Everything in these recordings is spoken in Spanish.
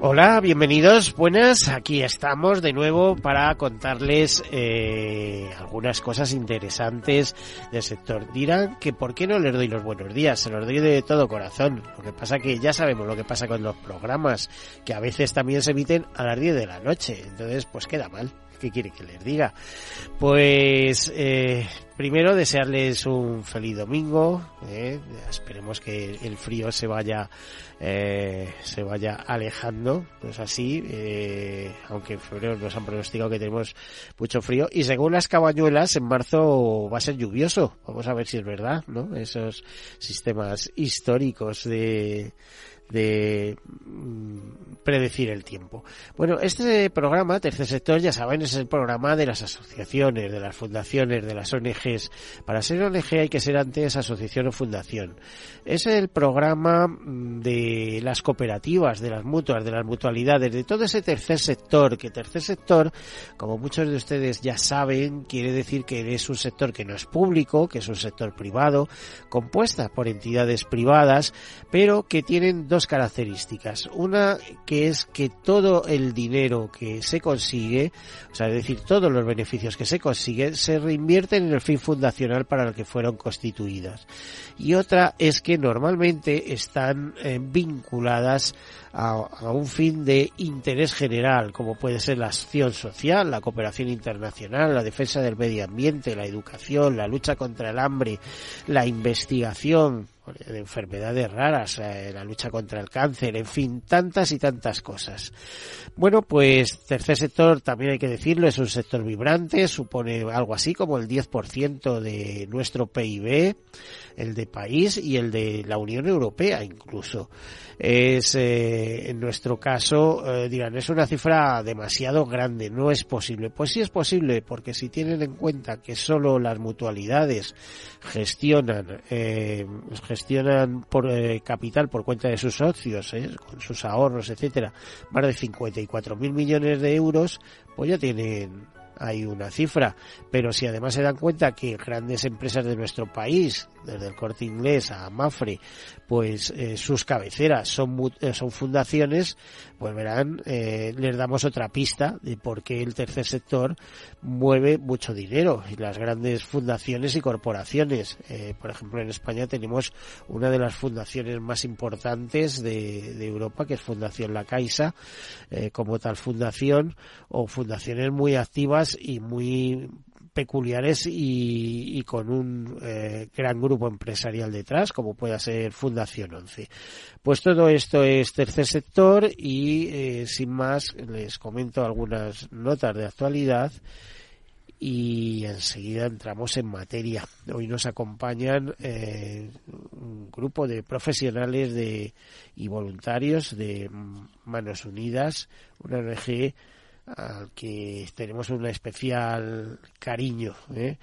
Hola, bienvenidos, buenas. Aquí estamos de nuevo para contarles eh, algunas cosas interesantes del sector. Dirán que por qué no les doy los buenos días, se los doy de todo corazón. Lo que pasa que ya sabemos lo que pasa con los programas, que a veces también se emiten a las 10 de la noche. Entonces, pues queda mal. ¿Qué quiere que les diga? Pues eh, primero desearles un feliz domingo. Eh. Esperemos que el frío se vaya eh, se vaya alejando. Pues así, eh, aunque en febrero nos han pronosticado que tenemos mucho frío. Y según las cabañuelas, en marzo va a ser lluvioso. Vamos a ver si es verdad, ¿no? Esos sistemas históricos de de mm, predecir el tiempo. Bueno, este programa, Tercer Sector, ya saben, es el programa de las asociaciones, de las fundaciones, de las ONGs. Para ser ONG hay que ser antes asociación o fundación. Es el programa mm, de las cooperativas, de las mutuas, de las mutualidades, de todo ese tercer sector, que tercer sector, como muchos de ustedes ya saben, quiere decir que es un sector que no es público, que es un sector privado, compuesta por entidades privadas, pero que tienen dos características. Una que es que todo el dinero que se consigue, o sea, es decir, todos los beneficios que se consiguen, se reinvierten en el fin fundacional para el que fueron constituidas. Y otra es que normalmente están eh, vinculadas a, a, un fin de interés general, como puede ser la acción social, la cooperación internacional, la defensa del medio ambiente, la educación, la lucha contra el hambre, la investigación, de enfermedades raras, eh, la lucha contra el cáncer, en fin, tantas y tantas cosas. Bueno, pues tercer sector, también hay que decirlo, es un sector vibrante, supone algo así como el 10% de nuestro PIB, el de país y el de la Unión Europea incluso. Es, eh, en nuestro caso, eh, dirán, es una cifra demasiado grande, no es posible. Pues sí es posible, porque si tienen en cuenta que solo las mutualidades gestionan, eh, gestionan por eh, capital por cuenta de sus socios, eh, con sus ahorros, etcétera, más de 54 mil millones de euros, pues ya tienen hay una cifra, pero si además se dan cuenta que grandes empresas de nuestro país, desde el corte inglés a Mafre, pues eh, sus cabeceras son, eh, son fundaciones, pues verán, eh, les damos otra pista de por qué el tercer sector mueve mucho dinero y las grandes fundaciones y corporaciones. Eh, por ejemplo, en España tenemos una de las fundaciones más importantes de, de Europa, que es Fundación La Caixa, eh, como tal fundación, o fundaciones muy activas y muy peculiares y, con un eh, gran grupo empresarial detrás, como pueda ser Fundación 11. Pues todo esto es tercer sector y eh, sin más les comento algunas notas de actualidad y enseguida entramos en materia. Hoy nos acompañan eh, un grupo de profesionales de, y voluntarios de Manos Unidas, una ONG al que tenemos un especial cariño. ¿eh?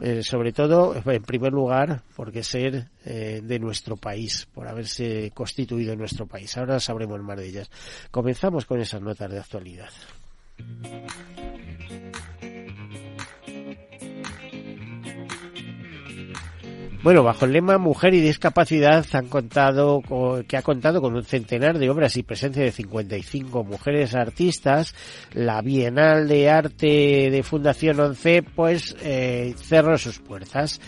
Eh, sobre todo, en primer lugar, porque ser eh, de nuestro país, por haberse constituido en nuestro país. Ahora sabremos más de ellas. Comenzamos con esas notas de actualidad. Bueno, bajo el lema Mujer y Discapacidad han contado con, que ha contado con un centenar de obras y presencia de 55 mujeres artistas, la Bienal de Arte de Fundación 11 pues eh, cerró sus puertas.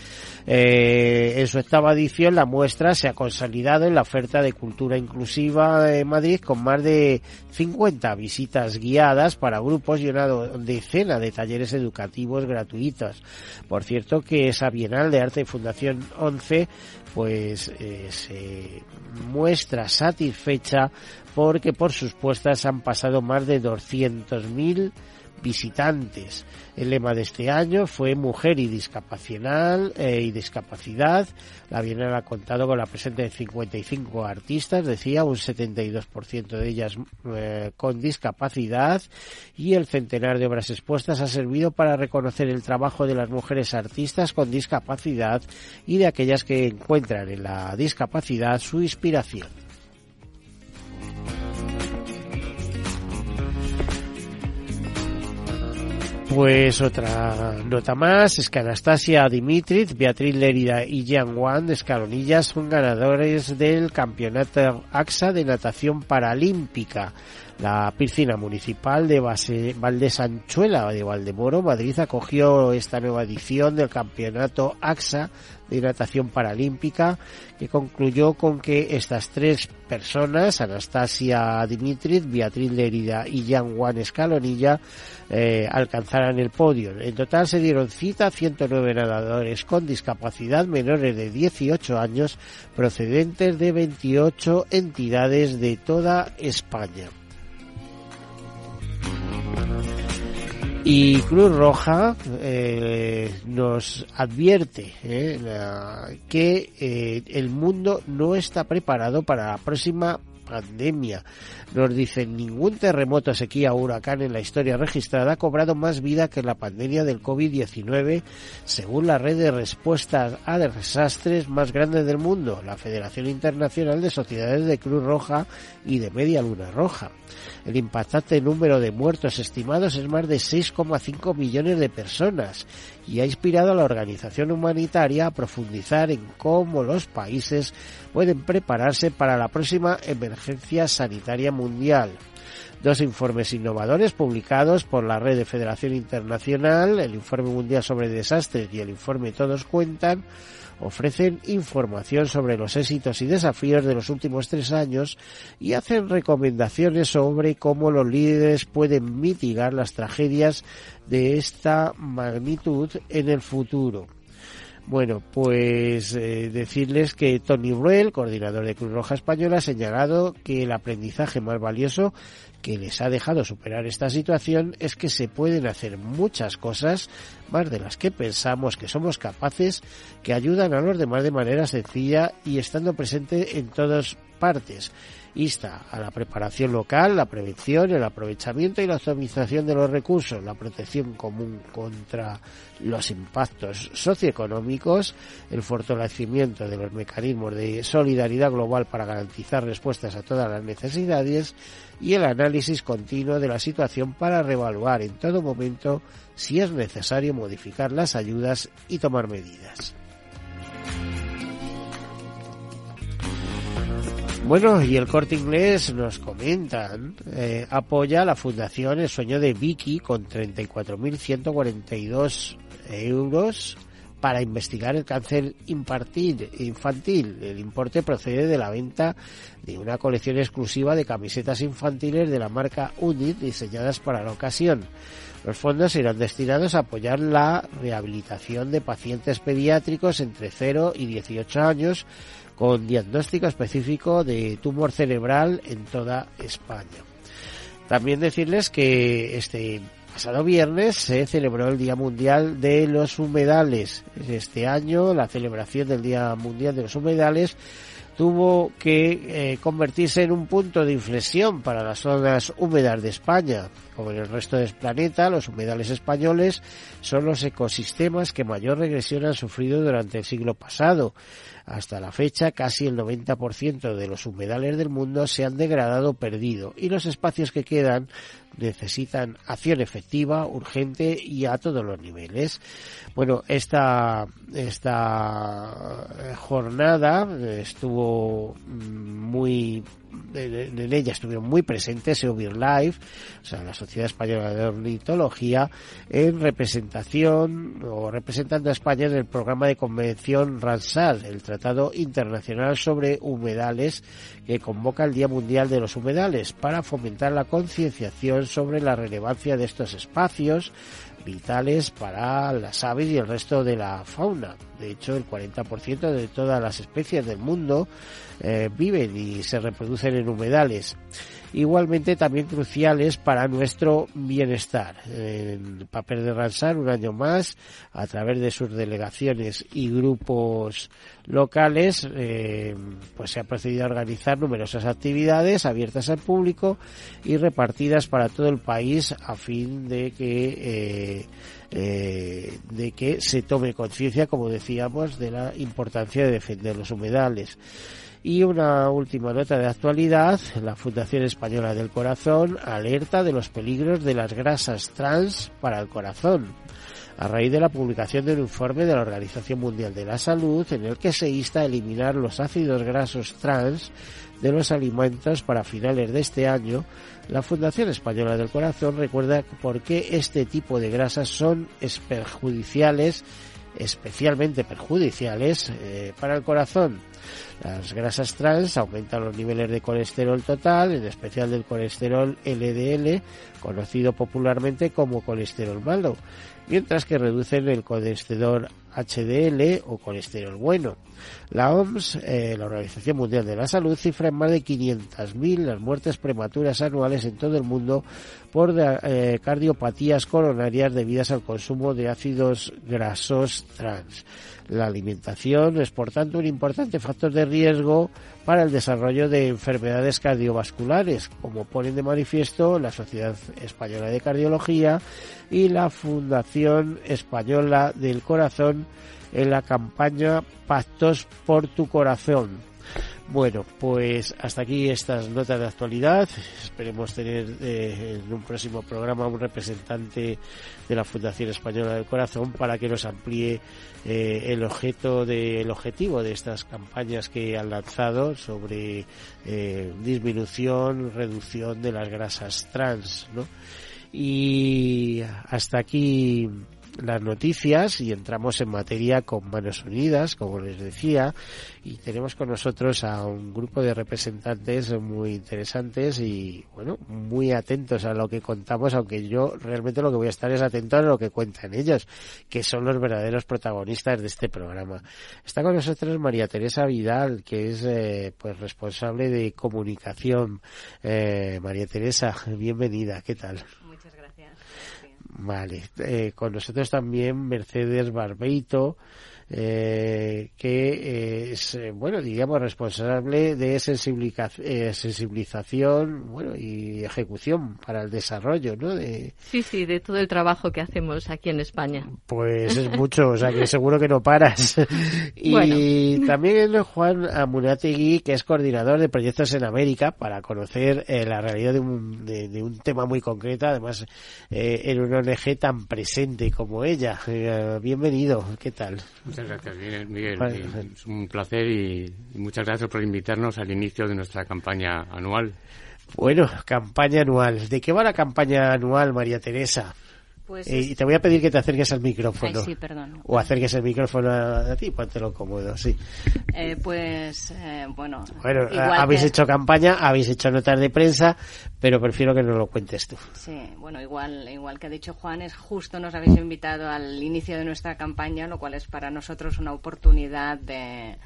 Eh, en su octava edición la muestra se ha consolidado en la oferta de cultura inclusiva de Madrid con más de 50 visitas guiadas para grupos y una decena de talleres educativos gratuitos. Por cierto que esa Bienal de Arte de Fundación 11 pues eh, se muestra satisfecha porque por sus puestas han pasado más de 200.000 visitantes. El lema de este año fue Mujer y Discapacidad. Eh, y discapacidad. La Bienal ha contado con la presencia de 55 artistas, decía, un 72% de ellas eh, con discapacidad. Y el centenar de obras expuestas ha servido para reconocer el trabajo de las mujeres artistas con discapacidad y de aquellas que encuentran en la discapacidad su inspiración. Pues otra nota más es que Anastasia Dimitrit, Beatriz Lérida y Jean Wan de Escalonillas son ganadores del Campeonato AXA de Natación Paralímpica. La piscina municipal de Valdesanchuela de Valdemoro, Madrid, acogió esta nueva edición del campeonato AXA de natación paralímpica que concluyó con que estas tres personas, Anastasia Dimitri, Beatriz Lerida y Jan Juan Escalonilla, eh, alcanzaran el podio. En total se dieron cita a 109 nadadores con discapacidad menores de 18 años procedentes de 28 entidades de toda España. Y Cruz Roja eh, nos advierte eh, que eh, el mundo no está preparado para la próxima pandemia. Nos dicen, ningún terremoto, sequía o huracán en la historia registrada ha cobrado más vida que la pandemia del COVID-19, según la red de respuestas a desastres más grande del mundo, la Federación Internacional de Sociedades de Cruz Roja y de Media Luna Roja. El impactante número de muertos estimados es más de 6,5 millones de personas y ha inspirado a la organización humanitaria a profundizar en cómo los países pueden prepararse para la próxima emergencia sanitaria mundial. Dos informes innovadores publicados por la Red de Federación Internacional, el Informe Mundial sobre Desastres y el Informe Todos Cuentan, ofrecen información sobre los éxitos y desafíos de los últimos tres años y hacen recomendaciones sobre cómo los líderes pueden mitigar las tragedias de esta magnitud en el futuro. Bueno, pues eh, decirles que Tony Ruel, coordinador de Cruz Roja Española, ha señalado que el aprendizaje más valioso que les ha dejado superar esta situación es que se pueden hacer muchas cosas, más de las que pensamos que somos capaces, que ayudan a los demás de manera sencilla y estando presente en todas partes insta a la preparación local, la prevención, el aprovechamiento y la optimización de los recursos, la protección común contra los impactos socioeconómicos, el fortalecimiento de los mecanismos de solidaridad global para garantizar respuestas a todas las necesidades y el análisis continuo de la situación para reevaluar en todo momento si es necesario modificar las ayudas y tomar medidas. Bueno, y el corte inglés nos comentan, eh, apoya la fundación El Sueño de Vicky con 34.142 euros para investigar el cáncer infantil. El importe procede de la venta de una colección exclusiva de camisetas infantiles de la marca UNIT diseñadas para la ocasión. Los fondos irán destinados a apoyar la rehabilitación de pacientes pediátricos entre 0 y 18 años con diagnóstico específico de tumor cerebral en toda España. También decirles que este pasado viernes se celebró el Día Mundial de los Humedales. Este año la celebración del Día Mundial de los Humedales tuvo que eh, convertirse en un punto de inflexión para las zonas húmedas de España. Como en el resto del planeta, los humedales españoles son los ecosistemas que mayor regresión han sufrido durante el siglo pasado. Hasta la fecha, casi el 90% de los humedales del mundo se han degradado o perdido y los espacios que quedan necesitan acción efectiva, urgente y a todos los niveles. Bueno, esta, esta jornada estuvo muy en ella estuvieron muy presentes EOBIR Live, o sea, la Sociedad Española de Ornitología, en representación o representando a España en el programa de convención RANSAD, el Tratado Internacional sobre Humedales, que convoca el Día Mundial de los Humedales para fomentar la concienciación sobre la relevancia de estos espacios, vitales para las aves y el resto de la fauna. De hecho, el 40% de todas las especies del mundo eh, viven y se reproducen en humedales igualmente también cruciales para nuestro bienestar. En papel de Ransar, un año más, a través de sus delegaciones y grupos locales, eh, pues se ha procedido a organizar numerosas actividades abiertas al público y repartidas para todo el país a fin de que eh, eh, de que se tome conciencia, como decíamos, de la importancia de defender los humedales. Y una última nota de actualidad, la Fundación Española del Corazón alerta de los peligros de las grasas trans para el corazón a raíz de la publicación de un informe de la Organización Mundial de la Salud en el que se insta a eliminar los ácidos grasos trans de los alimentos para finales de este año, la Fundación Española del Corazón recuerda por qué este tipo de grasas son perjudiciales, especialmente perjudiciales eh, para el corazón. Las grasas trans aumentan los niveles de colesterol total, en especial del colesterol LDL, conocido popularmente como colesterol malo, mientras que reducen el colesterol HDL o colesterol bueno. La OMS, eh, la Organización Mundial de la Salud, cifra en más de 500.000 las muertes prematuras anuales en todo el mundo por eh, cardiopatías coronarias debidas al consumo de ácidos grasos trans. La alimentación es, por tanto, un importante factor de riesgo para el desarrollo de enfermedades cardiovasculares, como ponen de manifiesto la Sociedad Española de Cardiología y la Fundación Española del Corazón en la campaña Pactos por tu Corazón bueno, pues hasta aquí estas notas de actualidad. Esperemos tener eh, en un próximo programa un representante de la Fundación Española del Corazón para que nos amplíe eh, el objeto de, el objetivo de estas campañas que han lanzado sobre eh, disminución, reducción de las grasas trans, ¿no? Y hasta aquí las noticias y entramos en materia con manos unidas, como les decía, y tenemos con nosotros a un grupo de representantes muy interesantes y, bueno, muy atentos a lo que contamos, aunque yo realmente lo que voy a estar es atento a lo que cuentan ellos, que son los verdaderos protagonistas de este programa. Está con nosotros María Teresa Vidal, que es eh, pues responsable de comunicación. Eh, María Teresa, bienvenida, ¿qué tal? Vale, eh, con nosotros también Mercedes Barbeito, eh, que eh, es, eh, bueno, digamos, responsable de sensibilización bueno, y ejecución para el desarrollo, ¿no? De... Sí, sí, de todo el trabajo que hacemos aquí en España. Pues es mucho, o sea que seguro que no paras. y también Juan Amunategui, que es coordinador de proyectos en América, para conocer la realidad de un, de, un tema muy concreto, además en una ONG tan presente como ella. bienvenido, ¿qué tal? Gracias, Miguel. Es un placer y, muchas gracias por invitarnos al inicio de nuestra campaña anual. Bueno, campaña anual. ¿De qué va la campaña anual, María Teresa? Pues eh, y te voy a pedir que te acerques al micrófono. sí, perdón. O acerques el micrófono a, ti, lo cómodo, sí. Eh, pues, eh, bueno. Bueno, habéis hecho campaña, habéis hecho notas de prensa, pero prefiero que nos lo cuentes tú. Sí, bueno, igual, igual que ha dicho Juan, es justo nos habéis invitado al inicio de nuestra campaña, lo cual es para nosotros una oportunidad de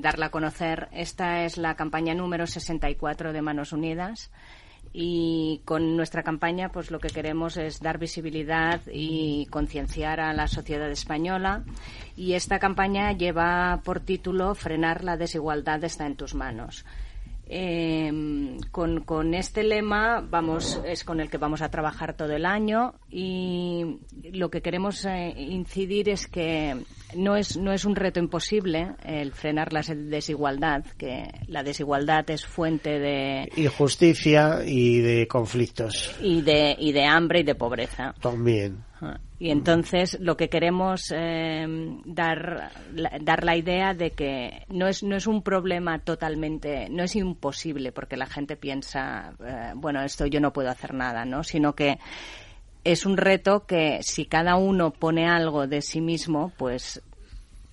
darla a conocer. Esta es la campaña número 64 de Manos Unidas y con nuestra campaña pues lo que queremos es dar visibilidad y concienciar a la sociedad española y esta campaña lleva por título Frenar la desigualdad está en tus manos. Eh, con, con, este lema vamos es con el que vamos a trabajar todo el año y lo que queremos eh, incidir es que no es no es un reto imposible el frenar la desigualdad que la desigualdad es fuente de injusticia y de conflictos. y de y de hambre y de pobreza. También y entonces lo que queremos eh, dar, dar la idea de que no es, no es un problema totalmente, no es imposible porque la gente piensa, eh, bueno, esto yo no puedo hacer nada, ¿no? Sino que es un reto que si cada uno pone algo de sí mismo, pues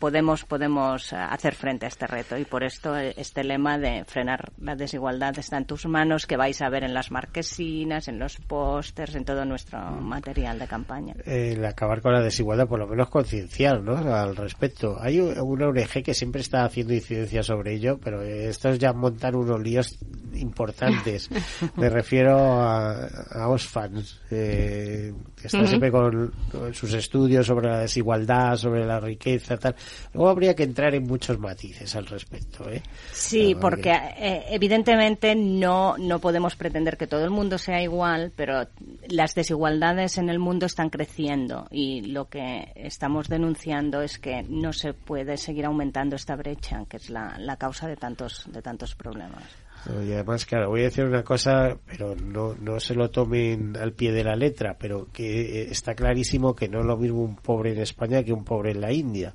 podemos, podemos hacer frente a este reto y por esto este lema de frenar la desigualdad está en tus manos que vais a ver en las marquesinas, en los pósters, en todo nuestro material de campaña. El acabar con la desigualdad, por lo menos concienciar ¿no? al respecto. Hay una ONG que siempre está haciendo incidencia sobre ello, pero estos ya montan unos líos importantes. Me refiero a, a Osfan, eh, que está siempre con, sus estudios sobre la desigualdad, sobre la riqueza, tal. Luego habría que entrar en muchos matices al respecto. ¿eh? Sí, porque eh, evidentemente no, no podemos pretender que todo el mundo sea igual, pero las desigualdades en el mundo están creciendo y lo que estamos denunciando es que no se puede seguir aumentando esta brecha, que es la, la causa de tantos, de tantos problemas. Y además, claro, voy a decir una cosa, pero no, no se lo tomen al pie de la letra, pero que eh, está clarísimo que no es lo mismo un pobre en España que un pobre en la India.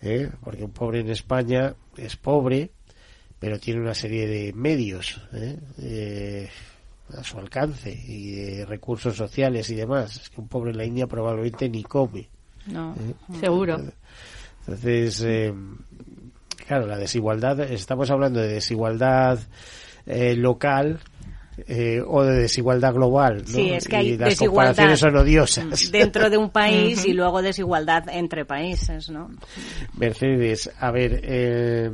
¿eh? Porque un pobre en España es pobre, pero tiene una serie de medios ¿eh? a su alcance y de recursos sociales y demás. Es que un pobre en la India probablemente ni come. No, seguro. Entonces, claro, la desigualdad, estamos hablando de desigualdad eh, local eh, o de desigualdad global. Sí, es que hay y las desigualdad son odiosas. dentro de un país y luego desigualdad entre países, ¿no? Mercedes, a ver, eh,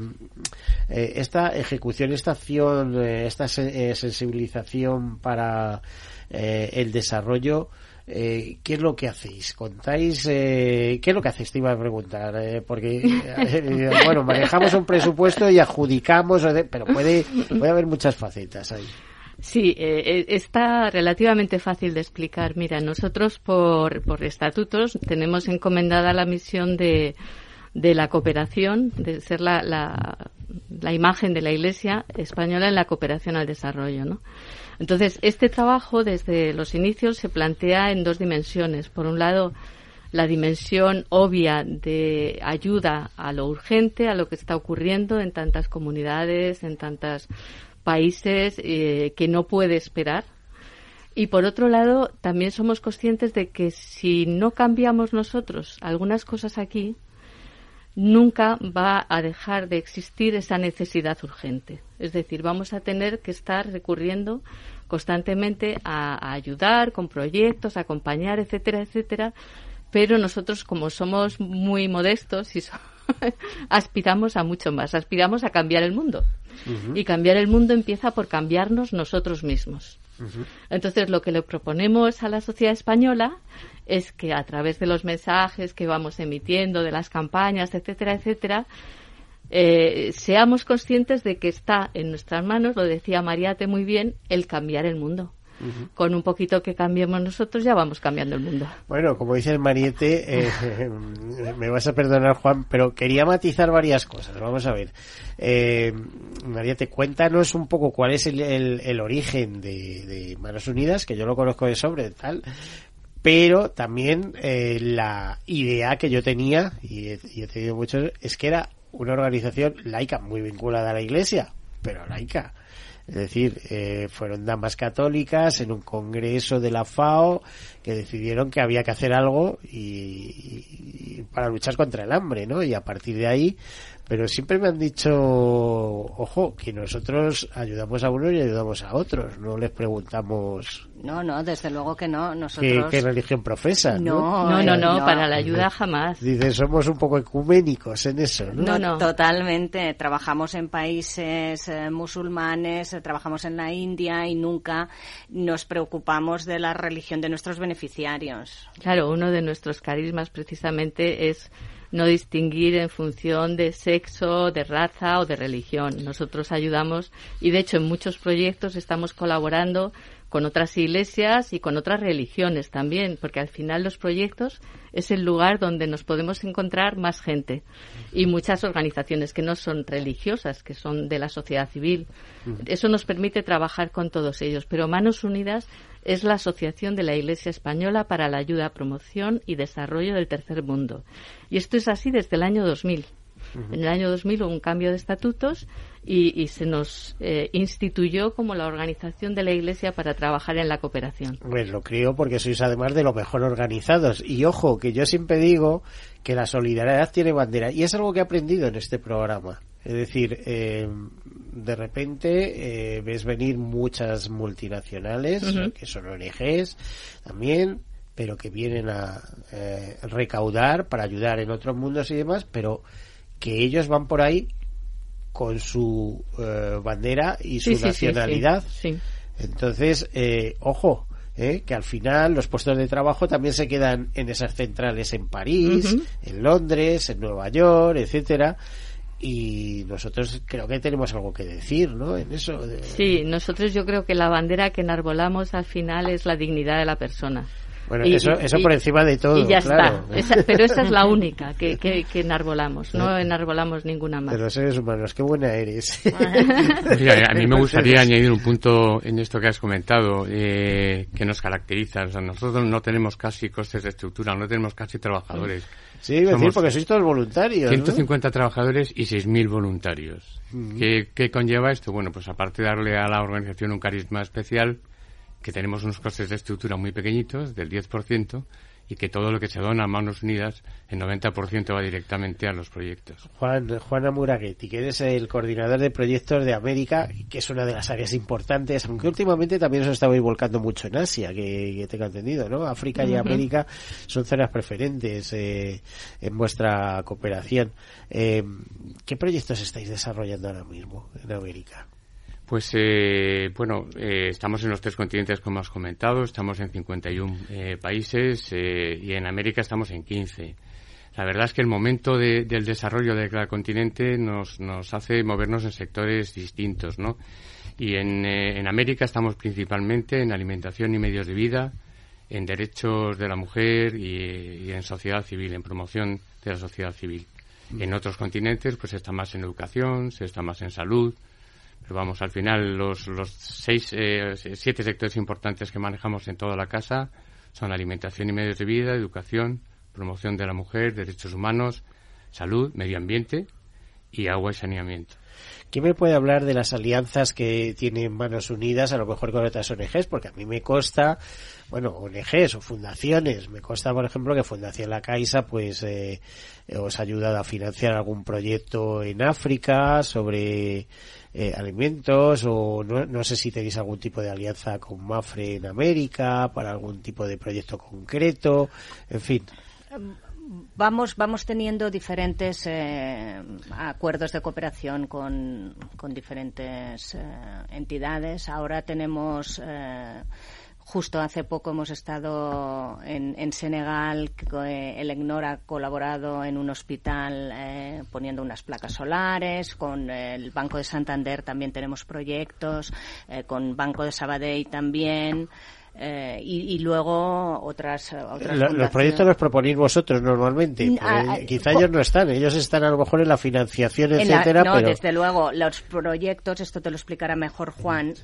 esta ejecución, esta acción, esta sensibilización para el desarrollo eh, ¿qué es lo que hacéis? ¿Contáis? Eh, ¿Qué es lo que hacéis? Te iba a preguntar, eh, porque, eh, bueno, manejamos un presupuesto y adjudicamos, pero puede, puede haber muchas facetas ahí. Sí, está relativamente fácil de explicar. Mira, nosotros por, por estatutos tenemos encomendada la misión de, de la cooperación, de ser la, la, la imagen de la Iglesia española en la cooperación al desarrollo, ¿no? Entonces, este trabajo desde los inicios se plantea en dos dimensiones. Por un lado, la dimensión obvia de ayuda a lo urgente, a lo que está ocurriendo en tantas comunidades, en tantos países, eh, que no puede esperar. Y por otro lado, también somos conscientes de que si no cambiamos nosotros algunas cosas aquí, nunca va a dejar de existir esa necesidad urgente. Es decir, vamos a tener que estar recurriendo constantemente a, ayudar con proyectos, a acompañar, etcétera, etcétera. Pero nosotros, como somos muy modestos y aspiramos a mucho más, aspiramos a cambiar el mundo. Y cambiar el mundo empieza por cambiarnos nosotros mismos. Entonces, lo que le proponemos a la sociedad española es que a través de los mensajes que vamos emitiendo, de las campañas, etcétera, etcétera, eh, seamos conscientes de que está en nuestras manos, lo decía Mariate muy bien, el cambiar el mundo. Con un poquito que cambiemos nosotros ya vamos cambiando el mundo. Bueno, como dice el Mariette, eh, me vas a perdonar Juan, pero quería matizar varias cosas. Vamos a ver. Eh, Mariette, cuéntanos un poco cuál es el, origen de, Manos Unidas, que yo lo conozco de sobre, tal, pero también eh, la idea que yo tenía, y he, y he tenido muchos, es que era una organización laica, muy vinculada a la Iglesia, pero laica. Es decir, eh, fueron damas católicas en un congreso de la FAO que decidieron que había que hacer algo y, para luchar contra el hambre, ¿no? Y a partir de ahí, pero siempre me han dicho, ojo, que nosotros ayudamos a unos y ayudamos a otros, no les preguntamos no, no, desde luego que no. Nosotros... ¿Qué, religión profesa? No, no, no, para la ayuda jamás. Dice, somos un poco ecuménicos en eso, ¿no? No, Totalmente. Trabajamos en países eh, musulmanes, eh, trabajamos en la India y nunca nos preocupamos de la religión de nuestros beneficiarios. Claro, uno de nuestros carismas precisamente es no distinguir en función de sexo, de raza o de religión. Nosotros ayudamos y de hecho en muchos proyectos estamos colaborando con otras iglesias y con otras religiones también, porque al final los proyectos es el lugar donde nos podemos encontrar más gente y muchas organizaciones que no son religiosas, que son de la sociedad civil. Eso nos permite trabajar con todos ellos, pero Manos Unidas es la Asociación de la Iglesia Española para la Ayuda, Promoción y Desarrollo del Tercer Mundo. Y esto es así desde el año 2000. En el año 2000 hubo un cambio de estatutos y, se nos eh, instituyó como la organización de la Iglesia para trabajar en la cooperación. Pues lo creo porque sois además de lo mejor organizados. Y ojo, que yo siempre digo que la solidaridad tiene bandera. Y es algo que he aprendido en este programa. Es decir, eh, de repente eh, ves venir muchas multinacionales, que son ONGs también, pero que vienen a recaudar para ayudar en otros mundos y demás, pero que ellos van por ahí con su eh, bandera y su nacionalidad. Entonces, eh, ojo, eh, que al final los puestos de trabajo también se quedan en esas centrales en París, en Londres, en Nueva York, etcétera. Y nosotros creo que tenemos algo que decir, ¿no? En eso. Sí, nosotros yo creo que la bandera que enarbolamos al final es la dignidad de la persona. Bueno, eso, eso por encima de todo. Y ya está. pero esa es la única que, que, enarbolamos. No enarbolamos ninguna más. De los seres humanos, qué buena eres. a mí me gustaría añadir un punto en esto que has comentado eh, que nos caracteriza. O sea, nosotros no tenemos casi costes de estructura, no tenemos casi trabajadores. Sí, decir, porque sois todos voluntarios. 150 trabajadores y 6.000 voluntarios. ¿Qué, ¿Qué conlleva esto? Bueno, pues aparte de darle a la organización un carisma especial, que tenemos unos costes de estructura muy pequeñitos, del 10%, y que todo lo que se dona a manos unidas, el 90% va directamente a los proyectos. Juan, Juana Muraguetti, que eres el coordinador de proyectos de América, que es una de las áreas importantes, aunque últimamente también os estabais volcando mucho en Asia, que, tengo entendido, ¿no? África y América son zonas preferentes eh, en vuestra cooperación. Eh, ¿Qué proyectos estáis desarrollando ahora mismo en América? Pues eh, bueno, eh, estamos en los tres continentes como has comentado, estamos en 51 eh, países eh, y en América estamos en 15. La verdad es que el momento del desarrollo de cada continente nos, nos hace movernos en sectores distintos, ¿no? Y en, en América estamos principalmente en alimentación y medios de vida, en derechos de la mujer y, y en sociedad civil, en promoción de la sociedad civil. En otros continentes, pues está más en educación, se está más en salud, vamos, al final los, los seis, eh, siete sectores importantes que manejamos en toda la casa son alimentación y medios de vida, educación, promoción de la mujer, derechos humanos, salud, medio ambiente y agua y saneamiento. ¿Quién me puede hablar de las alianzas que tienen Manos Unidas, a lo mejor con otras ONGs? Porque a mí me consta, bueno, ONGs o fundaciones, me consta, por ejemplo, que Fundación La Caixa, pues, eh, os ha ayudado a financiar algún proyecto en África sobre eh, alimentos o no, no, sé si tenéis algún tipo de alianza con Mafre en América para algún tipo de proyecto concreto, en fin. Vamos, vamos teniendo diferentes eh, acuerdos de cooperación con, con diferentes eh, entidades. Ahora tenemos Justo hace poco hemos estado en, Senegal, eh, el EGNOR ha colaborado en un hospital eh, poniendo unas placas solares, con el Banco de Santander también tenemos proyectos, eh, con Banco de Sabadell también. Eh, y, luego otras, otras los proyectos los proponéis vosotros normalmente quizá ellos no están. Ellos están a lo mejor en la financiación etcétera no desde luego los proyectos esto te lo explicará mejor Juan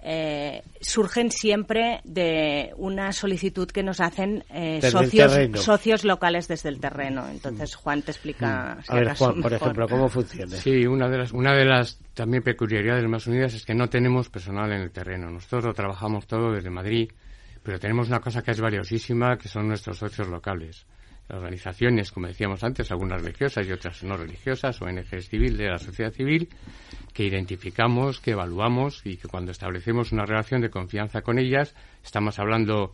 eh, surgen siempre de una solicitud que nos hacen eh, socios socios locales desde el terreno. Entonces Juan te explica mm. a ver Juan por ejemplo cómo funciona sí una de las una de las también peculiaridades más unidas es que no tenemos personal en el terreno nosotros lo trabajamos todo desde Madrid pero tenemos una cosa que es valiosísima, que son nuestros socios locales. Organizaciones, como decíamos antes, algunas religiosas y otras no religiosas, ONGs civil de la sociedad civil, que identificamos, que evaluamos y que cuando establecemos una relación de confianza con ellas, estamos hablando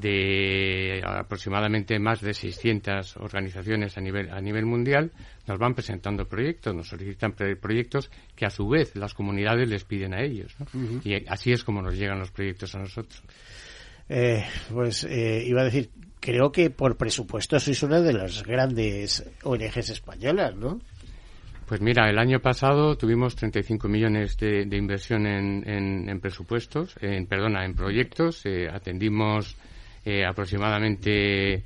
de aproximadamente más de 600 organizaciones a nivel, a nivel mundial, nos van presentando proyectos, nos solicitan proyectos que a su vez las comunidades les piden a ellos. Y así es como nos llegan los proyectos a nosotros. Eh, pues eh, iba a decir, creo que por presupuesto sois una de las grandes ONGs españolas, ¿no? Pues mira, el año pasado tuvimos 35 millones de, inversión en, presupuestos, en, perdona, en proyectos. Eh, atendimos eh, aproximadamente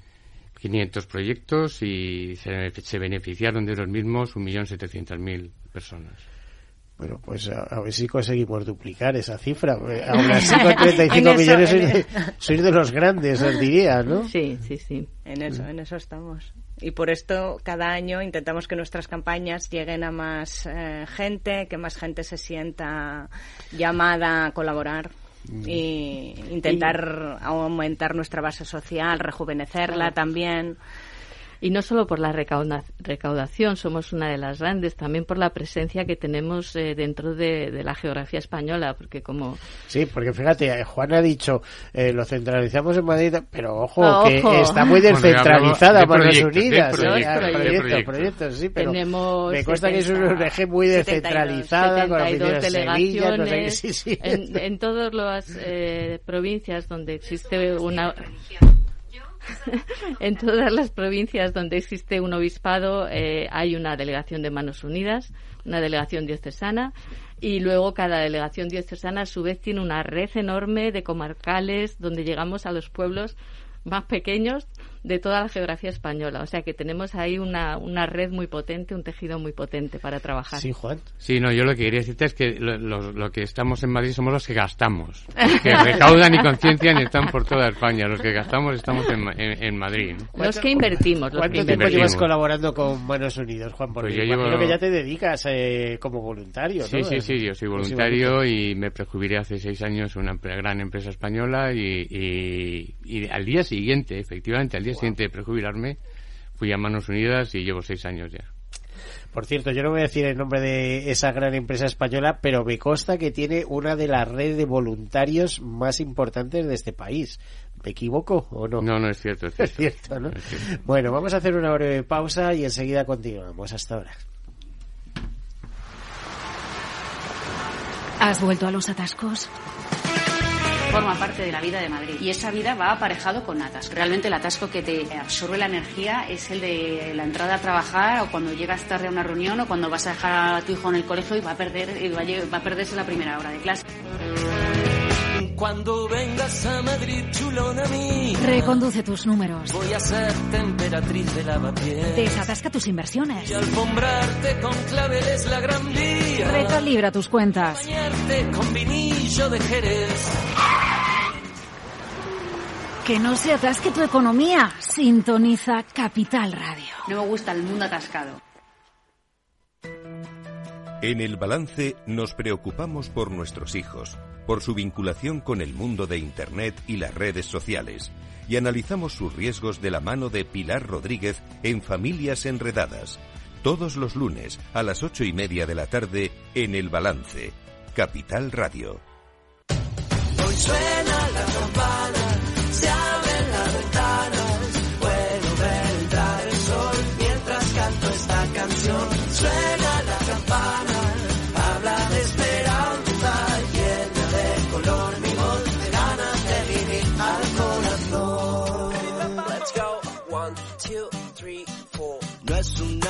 500 proyectos y se, se beneficiaron de los mismos 1.700.000 personas. Bueno, pues a, ver si conseguimos duplicar esa cifra. Eh, aún así, con 35 millones sois de, los grandes, os diría, ¿no? Sí, sí, sí. En eso, en eso estamos. Y por esto, cada año intentamos que nuestras campañas lleguen a más eh, gente, que más gente se sienta llamada a colaborar mm. Y intentar aumentar nuestra base social, rejuvenecerla también. Y no solo por la recaudación, somos una de las grandes, también por la presencia que tenemos eh, dentro de, la geografía española, porque como... Sí, porque fíjate, eh, Juan ha dicho, eh, lo centralizamos en Madrid, pero ojo, que está muy descentralizada Manos Unidas. proyectos, proyectos, sí, pero me cuesta que es un eje muy descentralizada, con delegaciones, En, en todas las provincias donde existe una en todas las provincias donde existe un obispado eh, hay una delegación de Manos Unidas, una delegación diocesana y luego cada delegación diocesana a su vez tiene una red enorme de comarcales donde llegamos a los pueblos más pequeños de toda la geografía española. O sea que tenemos ahí una, una red muy potente, un tejido muy potente para trabajar. Sí, Juan. Sí, no, yo lo que quería decirte es que lo, que estamos en Madrid somos los que gastamos. Los que recaudan y conciencian y están por toda España. Los que gastamos estamos en, en, Madrid. Los que invertimos. Los ¿Cuánto tiempo llevas colaborando con Manos Unidos, Juan? Porque pues yo llevo... que ya te dedicas eh, como voluntario, Sí, sí, sí, yo soy voluntario y me prejubilé hace seis años en una gran empresa española y, y, y al día siguiente, efectivamente, al día siguiente de prejubilarme, fui a Manos Unidas y llevo seis años ya. Por cierto, yo no voy a decir el nombre de esa gran empresa española, pero me consta que tiene una de las redes de voluntarios más importantes de este país. ¿Me equivoco o no? No, no es cierto. Es cierto, ¿no? Bueno, vamos a hacer una breve pausa y enseguida continuamos. Hasta ahora. ¿Has vuelto a los atascos? Forma parte de la vida de Madrid y esa vida va aparejado con atasco. Realmente el atasco que te absorbe la energía es el de la entrada a trabajar o cuando llegas tarde a una reunión o cuando vas a dejar a tu hijo en el colegio y va a perder y va a perderse la primera hora de clase. Cuando vengas a Madrid, chulona. Reconduce tus números. Voy a ser temperatriz de lavapiés. Desatasca tus inversiones. Y alfombrarte con claveles la gran vía. Recalibra tus cuentas. Bañarte con vinillo de Jerez. Que no se atasque tu economía. Sintoniza Capital Radio. No me gusta el mundo atascado. En el balance nos preocupamos por nuestros hijos, por su vinculación con el mundo de Internet y las redes sociales, y analizamos sus riesgos de la mano de Pilar Rodríguez en Familias Enredadas, todos los lunes a las ocho y media de la tarde en el balance, Capital Radio. Hoy suena la campana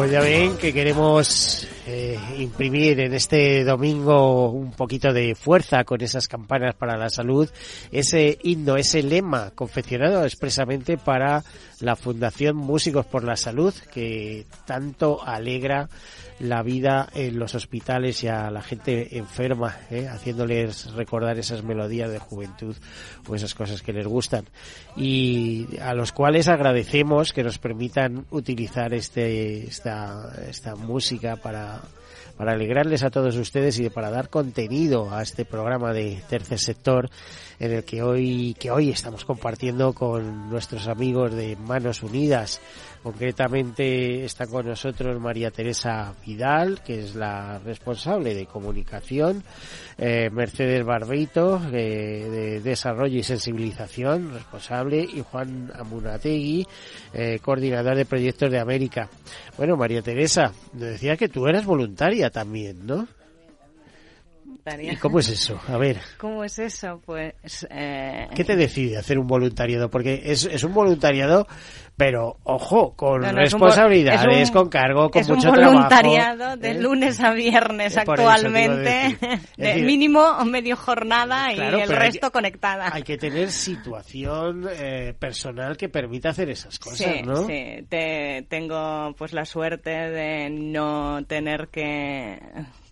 Pues ya ven que queremos eh, imprimir en este domingo un poquito de fuerza con esas campanas para la salud, ese himno, ese lema confeccionado expresamente para la Fundación Músicos por la Salud, que tanto alegra la vida en los hospitales y a la gente enferma, ¿eh? haciéndoles recordar esas melodías de juventud o esas cosas que les gustan. Y a los cuales agradecemos que nos permitan utilizar este, esta, esta música para para alegrarles a todos ustedes y para dar contenido a este programa de Tercer Sector en el que hoy, que hoy estamos compartiendo con nuestros amigos de Manos Unidas. Concretamente está con nosotros María Teresa Vidal, que es la responsable de comunicación, eh, Mercedes Barbeito, de desarrollo y sensibilización, responsable, y Juan Amunategui, eh, coordinador de proyectos de América. Bueno, María Teresa, me decía que tú eras voluntaria también, ¿no? ¿Y cómo es eso? A ver. ¿Cómo es eso? Pues. Eh... ¿Qué te decide hacer un voluntariado? Porque es, es un voluntariado, pero ojo, con No, no, es un responsabilidades, es un- con cargo, con es mucho un trabajo. voluntariado de ¿eh? lunes a viernes Eh, actualmente. Es de decir, mínimo medio jornada Claro, y el hay resto conectada. Hay que tener situación eh, personal que permita hacer esas cosas, sí, ¿no? sí. Te- tengo pues la suerte de no tener que,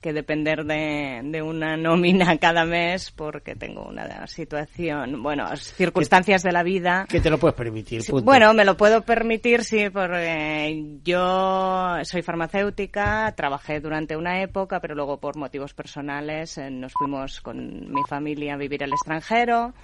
que depender de, de una nómina cada mes porque tengo una situación, bueno, circunstancias de la vida. Que te lo puedes permitir, punto. Bueno, me lo puedo permitir, sí, porque yo soy farmacéutica, trabajé durante una época, pero luego por motivos personales eh, nos fuimos con mi familia a vivir al extranjero.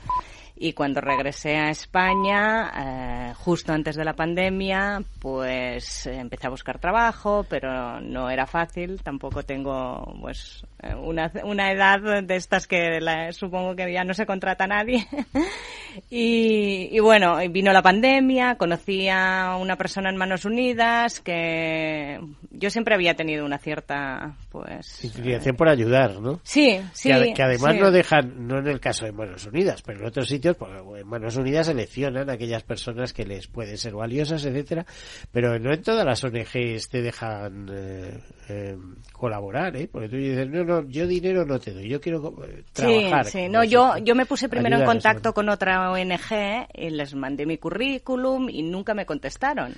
Y cuando regresé a España, eh, justo antes de la pandemia, pues empecé a buscar trabajo, pero no era fácil. Tampoco tengo, pues, una, una edad de estas que la- supongo que ya no se contrata a nadie. y, y bueno, vino la pandemia, conocí a una persona en Manos Unidas que yo siempre había tenido una cierta, pues... Inclinación por ayudar, ¿no? Sí, sí. que, ade- que además sí. no dejan, no en el caso de Manos Unidas, pero en otros sitios, porque en Manos Unidas seleccionan a aquellas personas que les pueden ser valiosas, etcétera, pero no en todas las ONGs te dejan eh, eh, colaborar, ¿eh? Porque tú dices, no, no, yo dinero no te doy, yo quiero eh, trabajar. Sí, sí. No, yo, yo me puse primero en contacto con otra ONG y les mandé mi currículum y nunca me contestaron.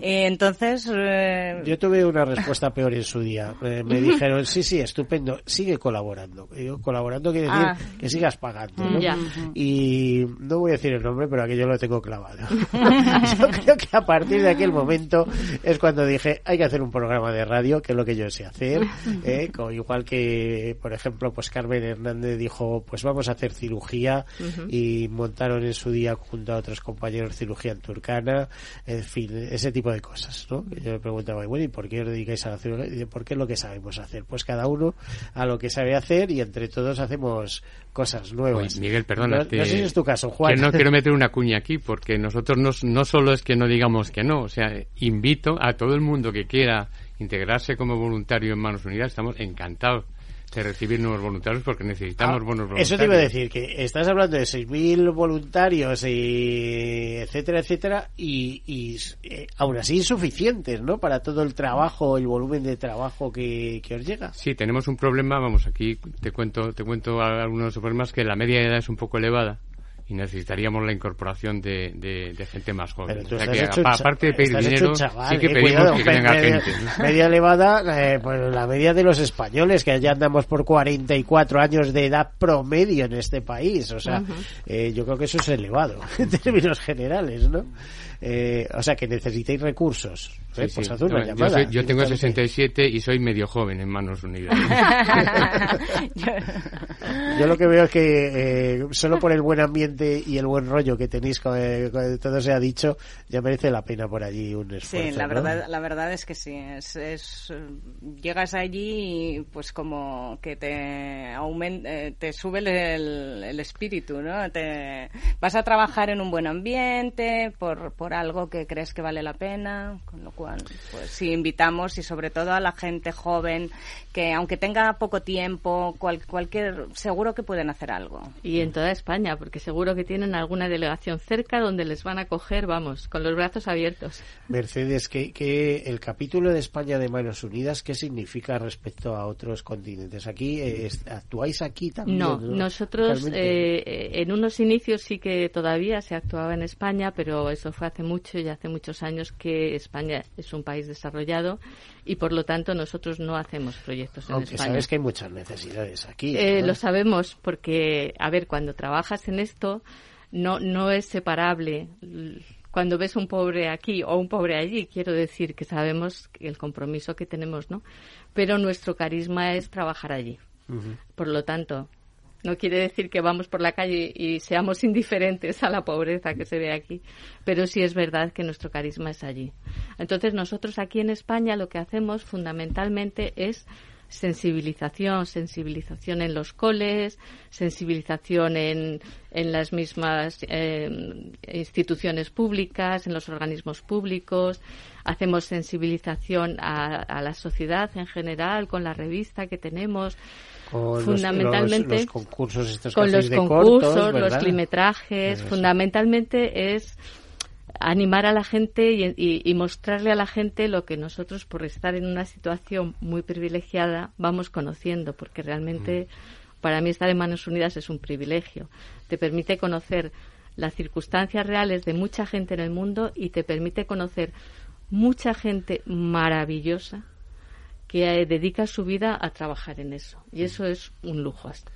Eh, Entonces, eh, Yo tuve una respuesta peor en su día. Eh, me dijeron, sí, sí, estupendo, sigue colaborando. Y yo, colaborando quiere decir Ah. que sigas pagando. ¿no? Ya. Y no voy a decir el nombre, pero aquello lo tengo clavado. yo creo que a partir de aquel momento es cuando dije, hay que hacer un programa de radio, que es lo que yo sé hacer. ¿eh? Como igual que, por ejemplo, pues Carmen Hernández dijo, pues vamos a hacer cirugía y montaron en su día junto a otros compañeros cirugía en Turcana, en fin, ese tipo de cosas, ¿no? Yo le preguntaba, bueno, ¿y por qué os dedicáis a la cirugía? Y dice, porque es lo que sabemos hacer. Pues cada uno a lo que sabe hacer y entre todos hacemos cosas nuevas. Oye, Miguel, perdona. No, sé si es tu caso, Juan. Que no quiero meter una cuña aquí, porque nosotros no, no solo es que no digamos que no, o sea, invito a todo el mundo que quiera integrarse como voluntario en Manos Unidas, estamos encantados de recibir nuevos voluntarios porque necesitamos Ah, buenos voluntarios. Eso te iba a decir, que estás hablando de 6.000 voluntarios y etcétera, etcétera, y, y eh, aún así insuficientes, ¿no? Para todo el trabajo, el volumen de trabajo que, que os llega. Sí, tenemos un problema, vamos, aquí te cuento, te cuento algunos problemas que la media de edad es un poco elevada y necesitaríamos la incorporación de, de- de gente más joven. Pero tú O sea que, aparte de pedir dinero, chaval, sí que eh, pedimos cuidado, que venga media, gente. media elevada, eh, pues la media de los españoles, que ya andamos por 44 años de edad promedio en este país. O sea, eh, yo creo que eso es elevado en términos generales, ¿no? Eh, o sea, que necesitéis recursos. ¿eh? Sí, Pues sí. haz una No, yo, llamada. soy- yo tengo directamente. 67 y soy medio joven en Manos Unidas. Yo lo que veo es que eh, solo por el buen ambiente y el buen rollo que tenéis, con, eh, con todo se ha dicho, ya merece la pena por allí un esfuerzo. Sí, la ¿no? verdad, la verdad es que sí. Es, es, llegas allí y pues como que te aumenta, eh, te sube el, el- el espíritu, ¿no? Te, vas a trabajar en un buen ambiente por, por algo que crees que vale la pena, con lo cual, pues sí invitamos y sobre todo a la gente joven que aunque tenga poco tiempo, cual- cualquier, seguro que pueden hacer algo. Y en toda España, porque seguro que tienen alguna delegación cerca donde les van a coger, vamos, con los brazos abiertos. Mercedes, que, que el capítulo de España de Manos Unidas, ¿qué significa respecto a otros continentes? Aquí, eh, ¿actuáis aquí también? No, nosotros eh, en unos inicios sí que todavía se actuaba en España, pero eso fue hace mucho y hace muchos años que España es un país desarrollado y por lo tanto nosotros no hacemos proyectos en Aunque España. sabes que hay muchas necesidades aquí. Eh. Lo sabemos porque, a ver, cuando trabajas en esto, no, no es separable cuando ves un pobre aquí o un pobre allí, quiero decir que sabemos el compromiso que tenemos, ¿no? Pero nuestro carisma es trabajar allí. Por lo tanto, no quiere decir que vamos por la calle y seamos indiferentes a la pobreza que se ve aquí, pero sí es verdad que nuestro carisma es allí. Entonces, nosotros aquí en España lo que hacemos fundamentalmente es sensibilización, sensibilización en los coles, sensibilización en, en las mismas eh, instituciones públicas, en los organismos públicos. Hacemos sensibilización a, la sociedad en general con la revista que tenemos. fundamentalmente los, concursos estos con los concursos, los climetrajes, fundamentalmente es animar a la gente y, mostrarle a la gente lo que nosotros, por estar en una situación muy privilegiada, vamos conociendo, porque realmente mm. para mí estar en Manos Unidas es un privilegio. Te permite conocer las circunstancias reales de mucha gente en el mundo y te permite conocer mucha gente maravillosa que eh, dedica su vida a trabajar en eso. Y eso es un lujo. Hasta.